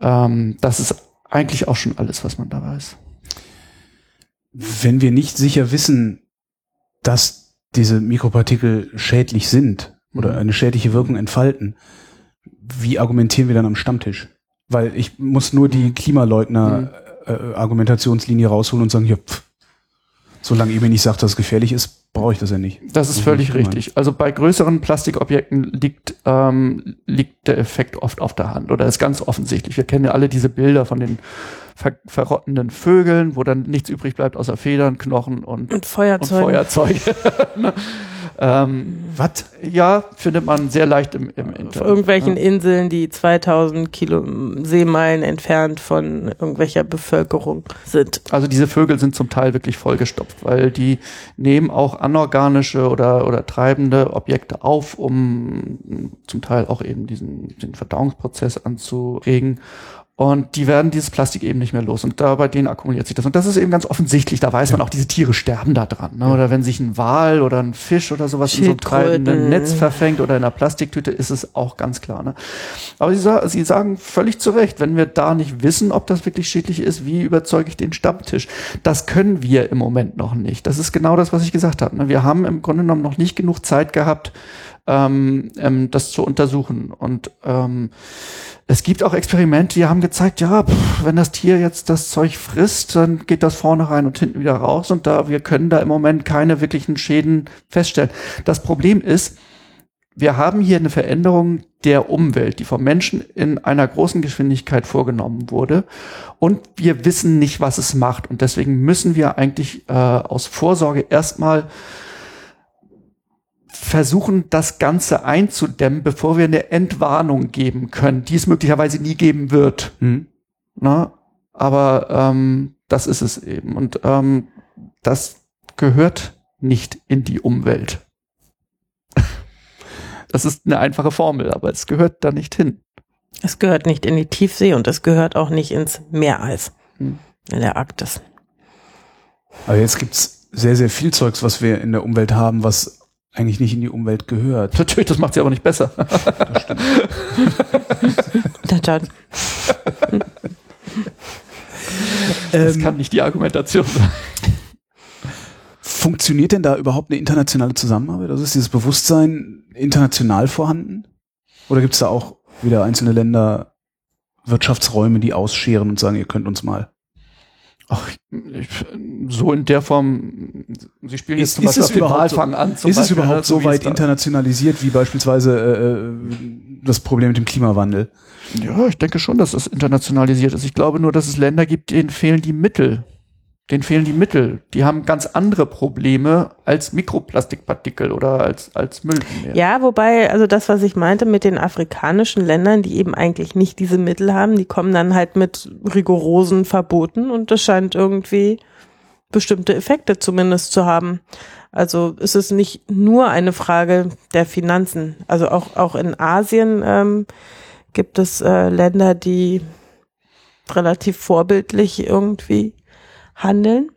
ähm, das ist eigentlich auch schon alles, was man da weiß. Wenn wir nicht sicher wissen, dass diese Mikropartikel schädlich sind oder Mhm. eine schädliche Wirkung entfalten, wie argumentieren wir dann am Stammtisch? Weil ich muss nur die Klimaleugner-Argumentationslinie rausholen und sagen, ja, pff, solange ihr mir nicht sagt, dass es gefährlich ist, brauche ich das ja nicht. Das ist Mhm, völlig richtig. Also bei größeren Plastikobjekten liegt, ähm, liegt der Effekt oft auf der Hand oder ist ganz offensichtlich. Wir kennen ja alle diese Bilder von den ver verrottenden Vögeln, wo dann nichts übrig bleibt außer Federn, Knochen und, Und und Feuerzeuge. Feuerzeuge. Ne? ähm, Was? ja, findet man sehr leicht im, im auf Internet. irgendwelchen ja. Inseln, die 2000 Kilo Seemeilen entfernt von irgendwelcher Bevölkerung sind. Also diese Vögel sind zum Teil wirklich vollgestopft, weil die nehmen auch anorganische oder, oder treibende Objekte auf, um zum Teil auch eben diesen, den Verdauungsprozess anzuregen. Und die werden dieses Plastik eben nicht mehr los. Und da bei denen akkumuliert sich das. Und das ist eben ganz offensichtlich. Da weiß man auch, diese Tiere sterben da dran. Ne? Oder wenn sich ein Wal oder ein Fisch oder sowas in so einem treibenden Netz verfängt oder in einer Plastiktüte, ist es auch ganz klar. Ne? Aber Sie, Sie sagen völlig zu Recht, wenn wir da nicht wissen, ob das wirklich schädlich ist, wie überzeuge ich den Stammtisch? Das können wir im Moment noch nicht. Das ist genau das, was ich gesagt habe. ne? Wir haben im Grunde genommen noch nicht genug Zeit gehabt, ähm, ähm, das zu untersuchen. Und ähm, es gibt auch Experimente, die haben gezeigt, ja, pff, wenn das Tier jetzt das Zeug frisst, dann geht das vorne rein und hinten wieder raus. Und da wir können da im Moment keine wirklichen Schäden feststellen. Das Problem ist, wir haben hier eine Veränderung der Umwelt, die vom Menschen in einer großen Geschwindigkeit vorgenommen wurde. Und wir wissen nicht, was es macht. Und deswegen müssen wir eigentlich äh, aus Vorsorge erstmal versuchen, das Ganze einzudämmen, bevor wir eine Entwarnung geben können, die es möglicherweise nie geben wird. Hm? Ne? Aber ähm, das ist es eben. Und ähm, das gehört nicht in die Umwelt. Das ist eine einfache Formel, aber es gehört da nicht hin. Es gehört nicht in die Tiefsee und es gehört auch nicht ins Meereis Hm. in der Arktis. Aber jetzt gibt's sehr, sehr viel Zeugs, was wir in der Umwelt haben, was eigentlich nicht in die Umwelt gehört. Natürlich, das macht sie aber nicht besser. Das stimmt. Da, da, Das Ähm, kann nicht die Argumentation sein. Funktioniert denn da überhaupt eine internationale Zusammenarbeit? Also ist dieses Bewusstsein international vorhanden? Oder gibt es da auch wieder einzelne Länder, Wirtschaftsräume, die ausscheren und sagen, ihr könnt uns mal? Ach, ich, so in der Form, Sie spielen jetzt Ist- zum Beispiel es auf den überhaupt so- Walfang an. zum ist es Beispiel, überhaupt ne, so wie es weit internationalisiert wie beispielsweise äh, äh, das Problem mit dem Klimawandel? Ja, ich denke schon, dass es internationalisiert ist. Ich glaube nur, dass es Länder gibt, denen fehlen die Mittel. Denen fehlen die Mittel. Die haben ganz andere Probleme als Mikroplastikpartikel oder als, als Müll. Ja, wobei, also das, was ich meinte mit den afrikanischen Ländern, die eben eigentlich nicht diese Mittel haben, die kommen dann halt mit rigorosen Verboten und das scheint irgendwie bestimmte Effekte zumindest zu haben. Also ist es nicht nur eine Frage der Finanzen. Also auch, auch in Asien ähm, gibt es äh, Länder, die relativ vorbildlich irgendwie handeln.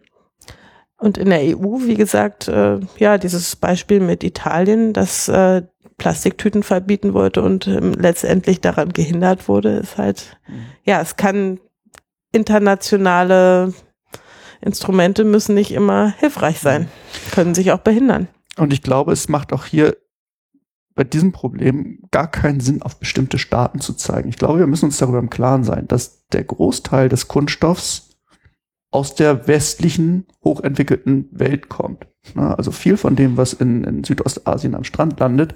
Und in der EU, wie gesagt, äh, ja, dieses Beispiel mit Italien, das äh, Plastiktüten verbieten wollte und ähm, letztendlich daran gehindert wurde, ist halt, ja, es kann internationale Instrumente müssen nicht immer hilfreich sein, können sich auch behindern. Und ich glaube, es macht auch hier bei diesem Problem gar keinen Sinn, auf bestimmte Staaten zu zeigen. Ich glaube, wir müssen uns darüber im Klaren sein, dass der Großteil des Kunststoffs aus der westlichen, hochentwickelten Welt kommt. Also viel von dem, was in, in Südostasien am Strand landet,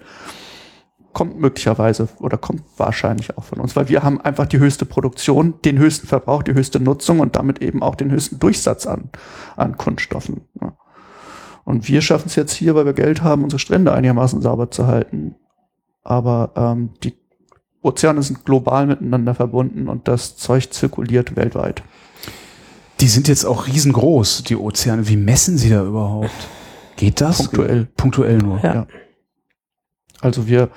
kommt möglicherweise oder kommt wahrscheinlich auch von uns, weil wir haben einfach die höchste Produktion, den höchsten Verbrauch, die höchste Nutzung und damit eben auch den höchsten Durchsatz an, an Kunststoffen. Und wir schaffen es jetzt hier, weil wir Geld haben, unsere Strände einigermaßen sauber zu halten. Aber ähm, die Ozeane sind global miteinander verbunden und das Zeug zirkuliert weltweit. Die sind jetzt auch riesengroß, die Ozeane. Wie messen sie da überhaupt? Geht das? Punktuell. Punktuell nur. Ja. Ja. Also wir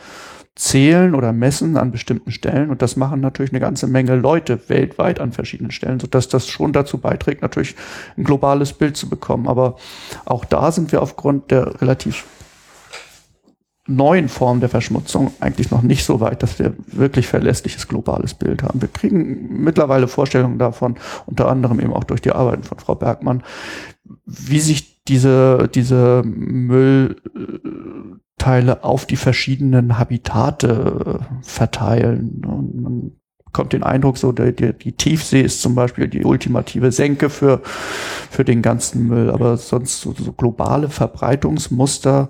zählen oder messen an bestimmten Stellen und das machen natürlich eine ganze Menge Leute weltweit an verschiedenen Stellen, sodass das schon dazu beiträgt, natürlich ein globales Bild zu bekommen. Aber auch da sind wir aufgrund der relativ neuen Form der Verschmutzung eigentlich noch nicht so weit, dass wir wirklich verlässliches globales Bild haben. Wir kriegen mittlerweile Vorstellungen davon, unter anderem eben auch durch die Arbeiten von Frau Bergmann, wie sich diese, diese Müllteile auf die verschiedenen Habitate äh, verteilen. Und man bekommt den Eindruck, so der, der, die Tiefsee ist zum Beispiel die ultimative Senke für, für den ganzen Müll. Aber sonst so, so globale Verbreitungsmuster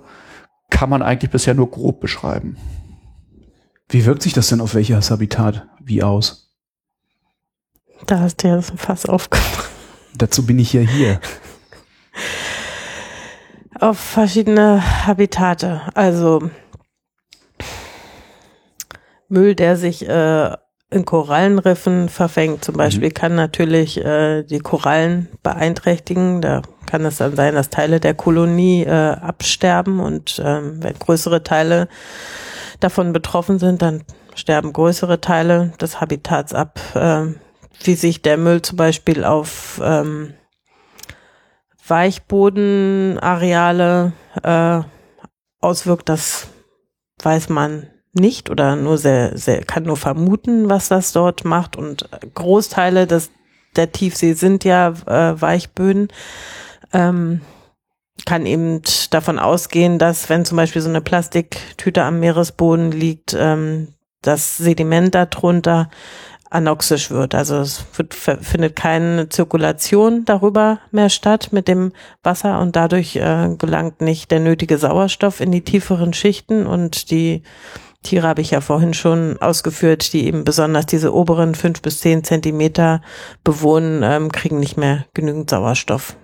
kann man eigentlich bisher nur grob beschreiben. Wie wirkt sich das denn auf welches Habitat wie aus? Da hast du ja das Fass aufgemacht. Dazu bin ich ja hier. Auf verschiedene Habitate. Also Müll, der sich äh, in Korallenriffen verfängt, zum Beispiel, kann natürlich äh, die Korallen beeinträchtigen. Da kann es dann sein, dass Teile der Kolonie äh, absterben und ähm, wenn größere Teile davon betroffen sind, dann sterben größere Teile des Habitats ab. Ähm, wie sich der Müll zum Beispiel auf ähm, Weichbodenareale äh, auswirkt, das weiß man nicht oder nur sehr, sehr, kann nur vermuten, was das dort macht. Und Großteile des, der Tiefsee sind ja äh, Weichböden. Ähm, kann eben davon ausgehen, dass wenn zum Beispiel so eine Plastiktüte am Meeresboden liegt, ähm, das Sediment darunter anoxisch wird. Also es wird, findet keine Zirkulation darüber mehr statt mit dem Wasser und dadurch äh, gelangt nicht der nötige Sauerstoff in die tieferen Schichten und die Tiere habe ich ja vorhin schon ausgeführt, die eben besonders diese oberen fünf bis zehn Zentimeter bewohnen, ähm, kriegen nicht mehr genügend Sauerstoff.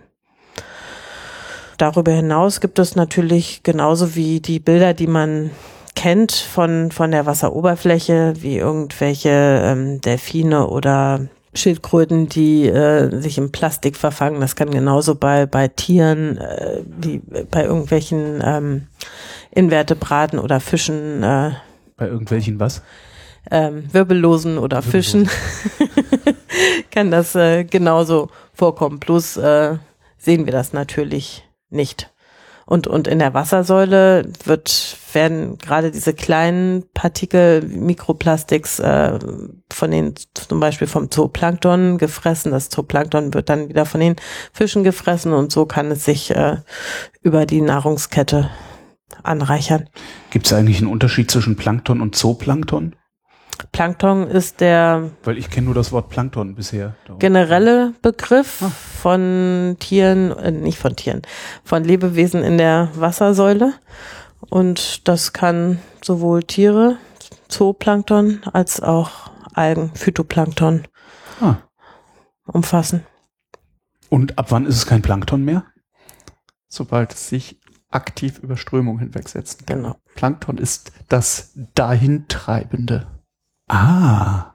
Darüber hinaus gibt es natürlich genauso wie die Bilder, die man kennt von, von der Wasseroberfläche, wie irgendwelche ähm, Delfine oder Schildkröten, die äh, sich im Plastik verfangen. Das kann genauso bei, bei Tieren äh, wie bei irgendwelchen ähm, Invertebraten oder Fischen. Äh, Bei irgendwelchen was? ähm, Wirbellosen oder Fischen kann das äh, genauso vorkommen. Plus äh, sehen wir das natürlich nicht. Und, und in der Wassersäule wird, werden gerade diese kleinen Partikel, Mikroplastiks äh, von den, zum Beispiel vom Zooplankton gefressen. Das Zooplankton wird dann wieder von den Fischen gefressen und so kann es sich äh, über die Nahrungskette anreichern. Gibt es eigentlich einen Unterschied zwischen Plankton und Zooplankton? Plankton ist der Weil ich kenne nur das Wort Plankton bisher. generelle Begriff Ah. von Tieren, äh, nicht von Tieren, von Lebewesen in der Wassersäule. Und das kann sowohl Tiere, Zooplankton, als auch Algen, Phytoplankton Ah. umfassen. Und ab wann ist es kein Plankton mehr? Sobald es sich aktiv über Strömung hinwegsetzt. Genau. Plankton ist das Dahintreibende. Ah.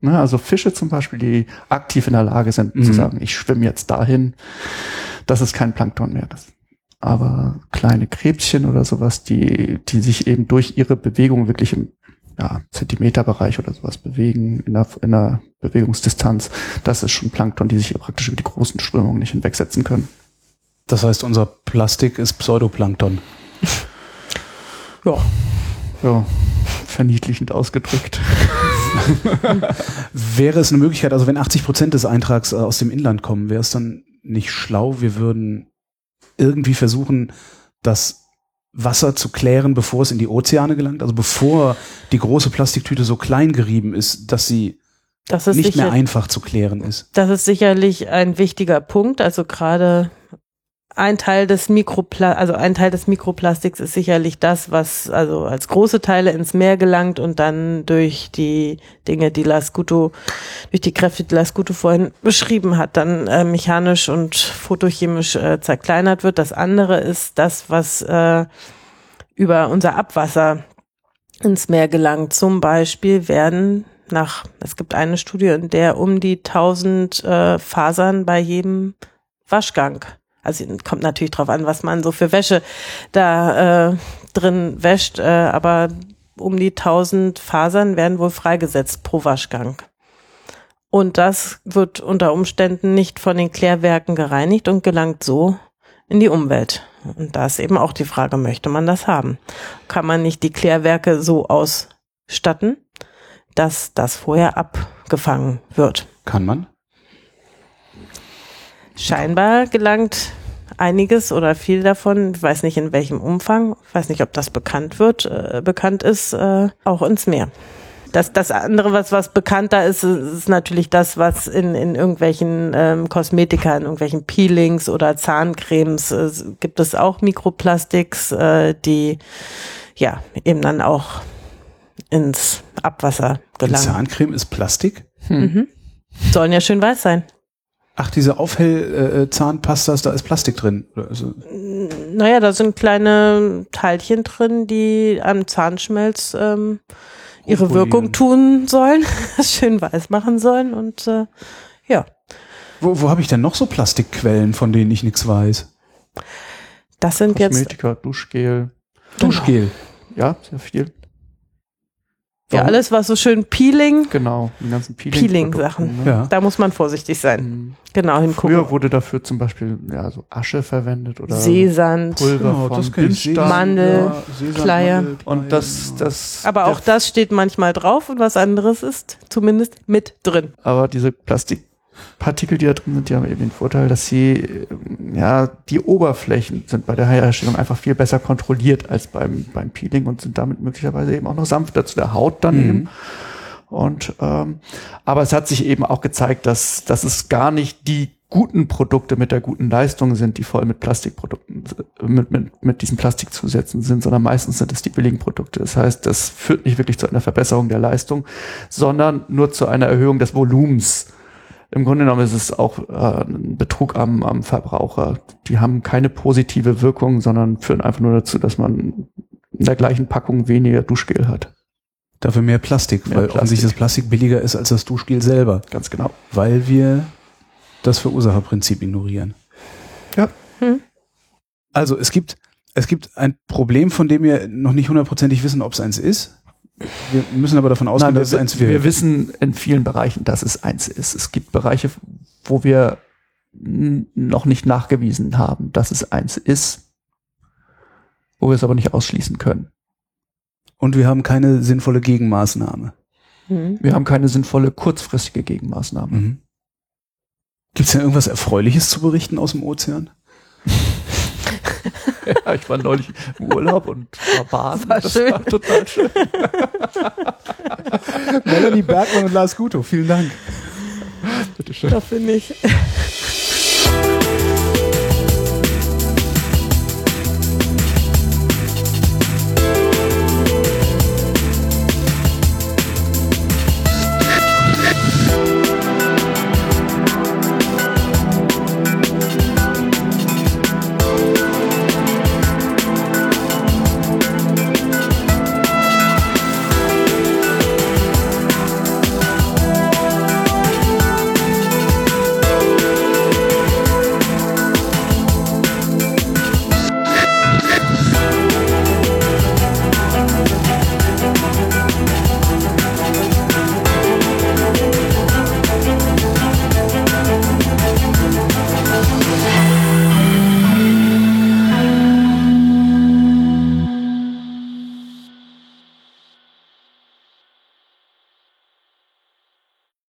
Ne, also Fische zum Beispiel, die aktiv in der Lage sind Mhm. zu sagen, ich schwimme jetzt dahin, das ist kein Plankton mehr. Das, aber kleine Krebschen oder sowas, die, die sich eben durch ihre Bewegung wirklich im ja, Zentimeterbereich oder sowas bewegen, in der, in der Bewegungsdistanz, das ist schon Plankton, die sich praktisch über die großen Strömungen nicht hinwegsetzen können. Das heißt, unser Plastik ist Pseudoplankton. Ja. Ja, verniedlichend ausgedrückt. Wäre es eine Möglichkeit, also wenn 80 Prozent des Eintrags äh, aus dem Inland kommen, wäre es dann nicht schlau, wir würden irgendwie versuchen, das Wasser zu klären, bevor es in die Ozeane gelangt? Also bevor die große Plastiktüte so klein gerieben ist, dass sie Das ist nicht sicher, mehr einfach zu klären ist. Das ist sicherlich ein wichtiger Punkt. Also gerade ein Teil des Mikropla also ein Teil des Mikroplastiks ist sicherlich das, was also als große Teile ins Meer gelangt und dann durch die Dinge, die Lascuto, durch die Kräfte, die Lascuto vorhin beschrieben hat, dann äh, mechanisch und photochemisch äh, zerkleinert wird. Das andere ist das, was äh, über unser Abwasser ins Meer gelangt. Zum Beispiel werden nach, es gibt eine Studie, in der um die 1000 äh, Fasern bei jedem Waschgang, also kommt natürlich drauf an, was man so für Wäsche da äh, drin wäscht, äh, aber um die 1000 Fasern werden wohl freigesetzt pro Waschgang. Und das wird unter Umständen nicht von den Klärwerken gereinigt und gelangt so in die Umwelt. Und da ist eben auch die Frage, möchte man das haben? Kann man nicht die Klärwerke so ausstatten, dass das vorher abgefangen wird? Kann man? Scheinbar gelangt einiges oder viel davon, ich weiß nicht in welchem Umfang, ich weiß nicht, ob das bekannt wird, äh, bekannt ist, äh, auch ins Meer. Das, das andere, was, was bekannter ist, ist natürlich das, was in, in irgendwelchen ähm, Kosmetika, in irgendwelchen Peelings oder Zahncremes äh, gibt es auch Mikroplastiks, äh, die ja eben dann auch ins Abwasser Die gelangen. Zahncreme ist Plastik? Mhm. Sollen ja schön weiß sein. Ach, diese Aufhell-Zahnpastas, da ist Plastik drin. Also, Naja, da sind kleine Teilchen drin, die am Zahnschmelz ähm, ihre. Wirkung tun sollen, schön weiß machen sollen und äh, ja, wo wo habe ich denn noch so Plastikquellen, von denen ich nichts weiß? das sind jetzt Kosmetika, Duschgel, Duschgel. ja, sehr viel. Ja alles, was so schön Peeling, Genau, die ganzen Peeling. Peeling-Sachen. Ne? Ja. da muss man vorsichtig sein. Mhm. Genau hingucken. Früher wurde dafür zum Beispiel ja, so Asche verwendet oder Seesand. Pulver Genau, von das kenn ich. Bindstein. Mandel, Kleier. Mandel, Und das, genau. das. Aber auch das steht manchmal drauf und was anderes ist zumindest mit drin. Aber diese Plastikpartikel, die da drin sind, die haben eben den Vorteil, dass sie, ähm, ja, die Oberflächen sind bei der Herstellung einfach viel besser kontrolliert als beim, beim Peeling und sind damit möglicherweise eben auch noch sanfter zu der Haut dann Mhm. eben. Und, ähm, aber es hat sich eben auch gezeigt, dass, dass es gar nicht die guten Produkte mit der guten Leistung sind, die voll mit Plastikprodukten, äh, mit, mit, mit diesen Plastikzusätzen sind, sondern meistens sind es die billigen Produkte. Das heißt, das führt nicht wirklich zu einer Verbesserung der Leistung, sondern nur zu einer Erhöhung des Volumens. Im Grunde genommen ist es auch äh, ein Betrug am, am Verbraucher. Die haben keine positive Wirkung, sondern führen einfach nur dazu, dass man in der gleichen Packung weniger Duschgel hat. Dafür mehr Plastik, Mehr weil Plastik. offensichtlich das Plastik billiger ist als das Duschgel selber, Ganz genau. weil wir das Verursacherprinzip ignorieren. Ja. Also es gibt, es gibt ein Problem, von dem wir noch nicht hundertprozentig wissen, ob es eins ist. Wir müssen aber davon ausgehen, Nein, dass es wir, eins wir wird. wissen in vielen Bereichen, dass es eins ist. Es gibt Bereiche, wo wir noch nicht nachgewiesen haben, dass es eins ist, wo wir es aber nicht ausschließen können. Und wir haben keine sinnvolle Gegenmaßnahme. Mhm. Wir haben keine sinnvolle kurzfristige Gegenmaßnahme. Mhm. Gibt es denn irgendwas Erfreuliches zu berichten aus dem Ozean? ja, ich war neulich im Urlaub und war baden. War das schön. war total schön. Melanie Bergmann und Lars Guto, vielen Dank. Bitte schön. Da finde ich.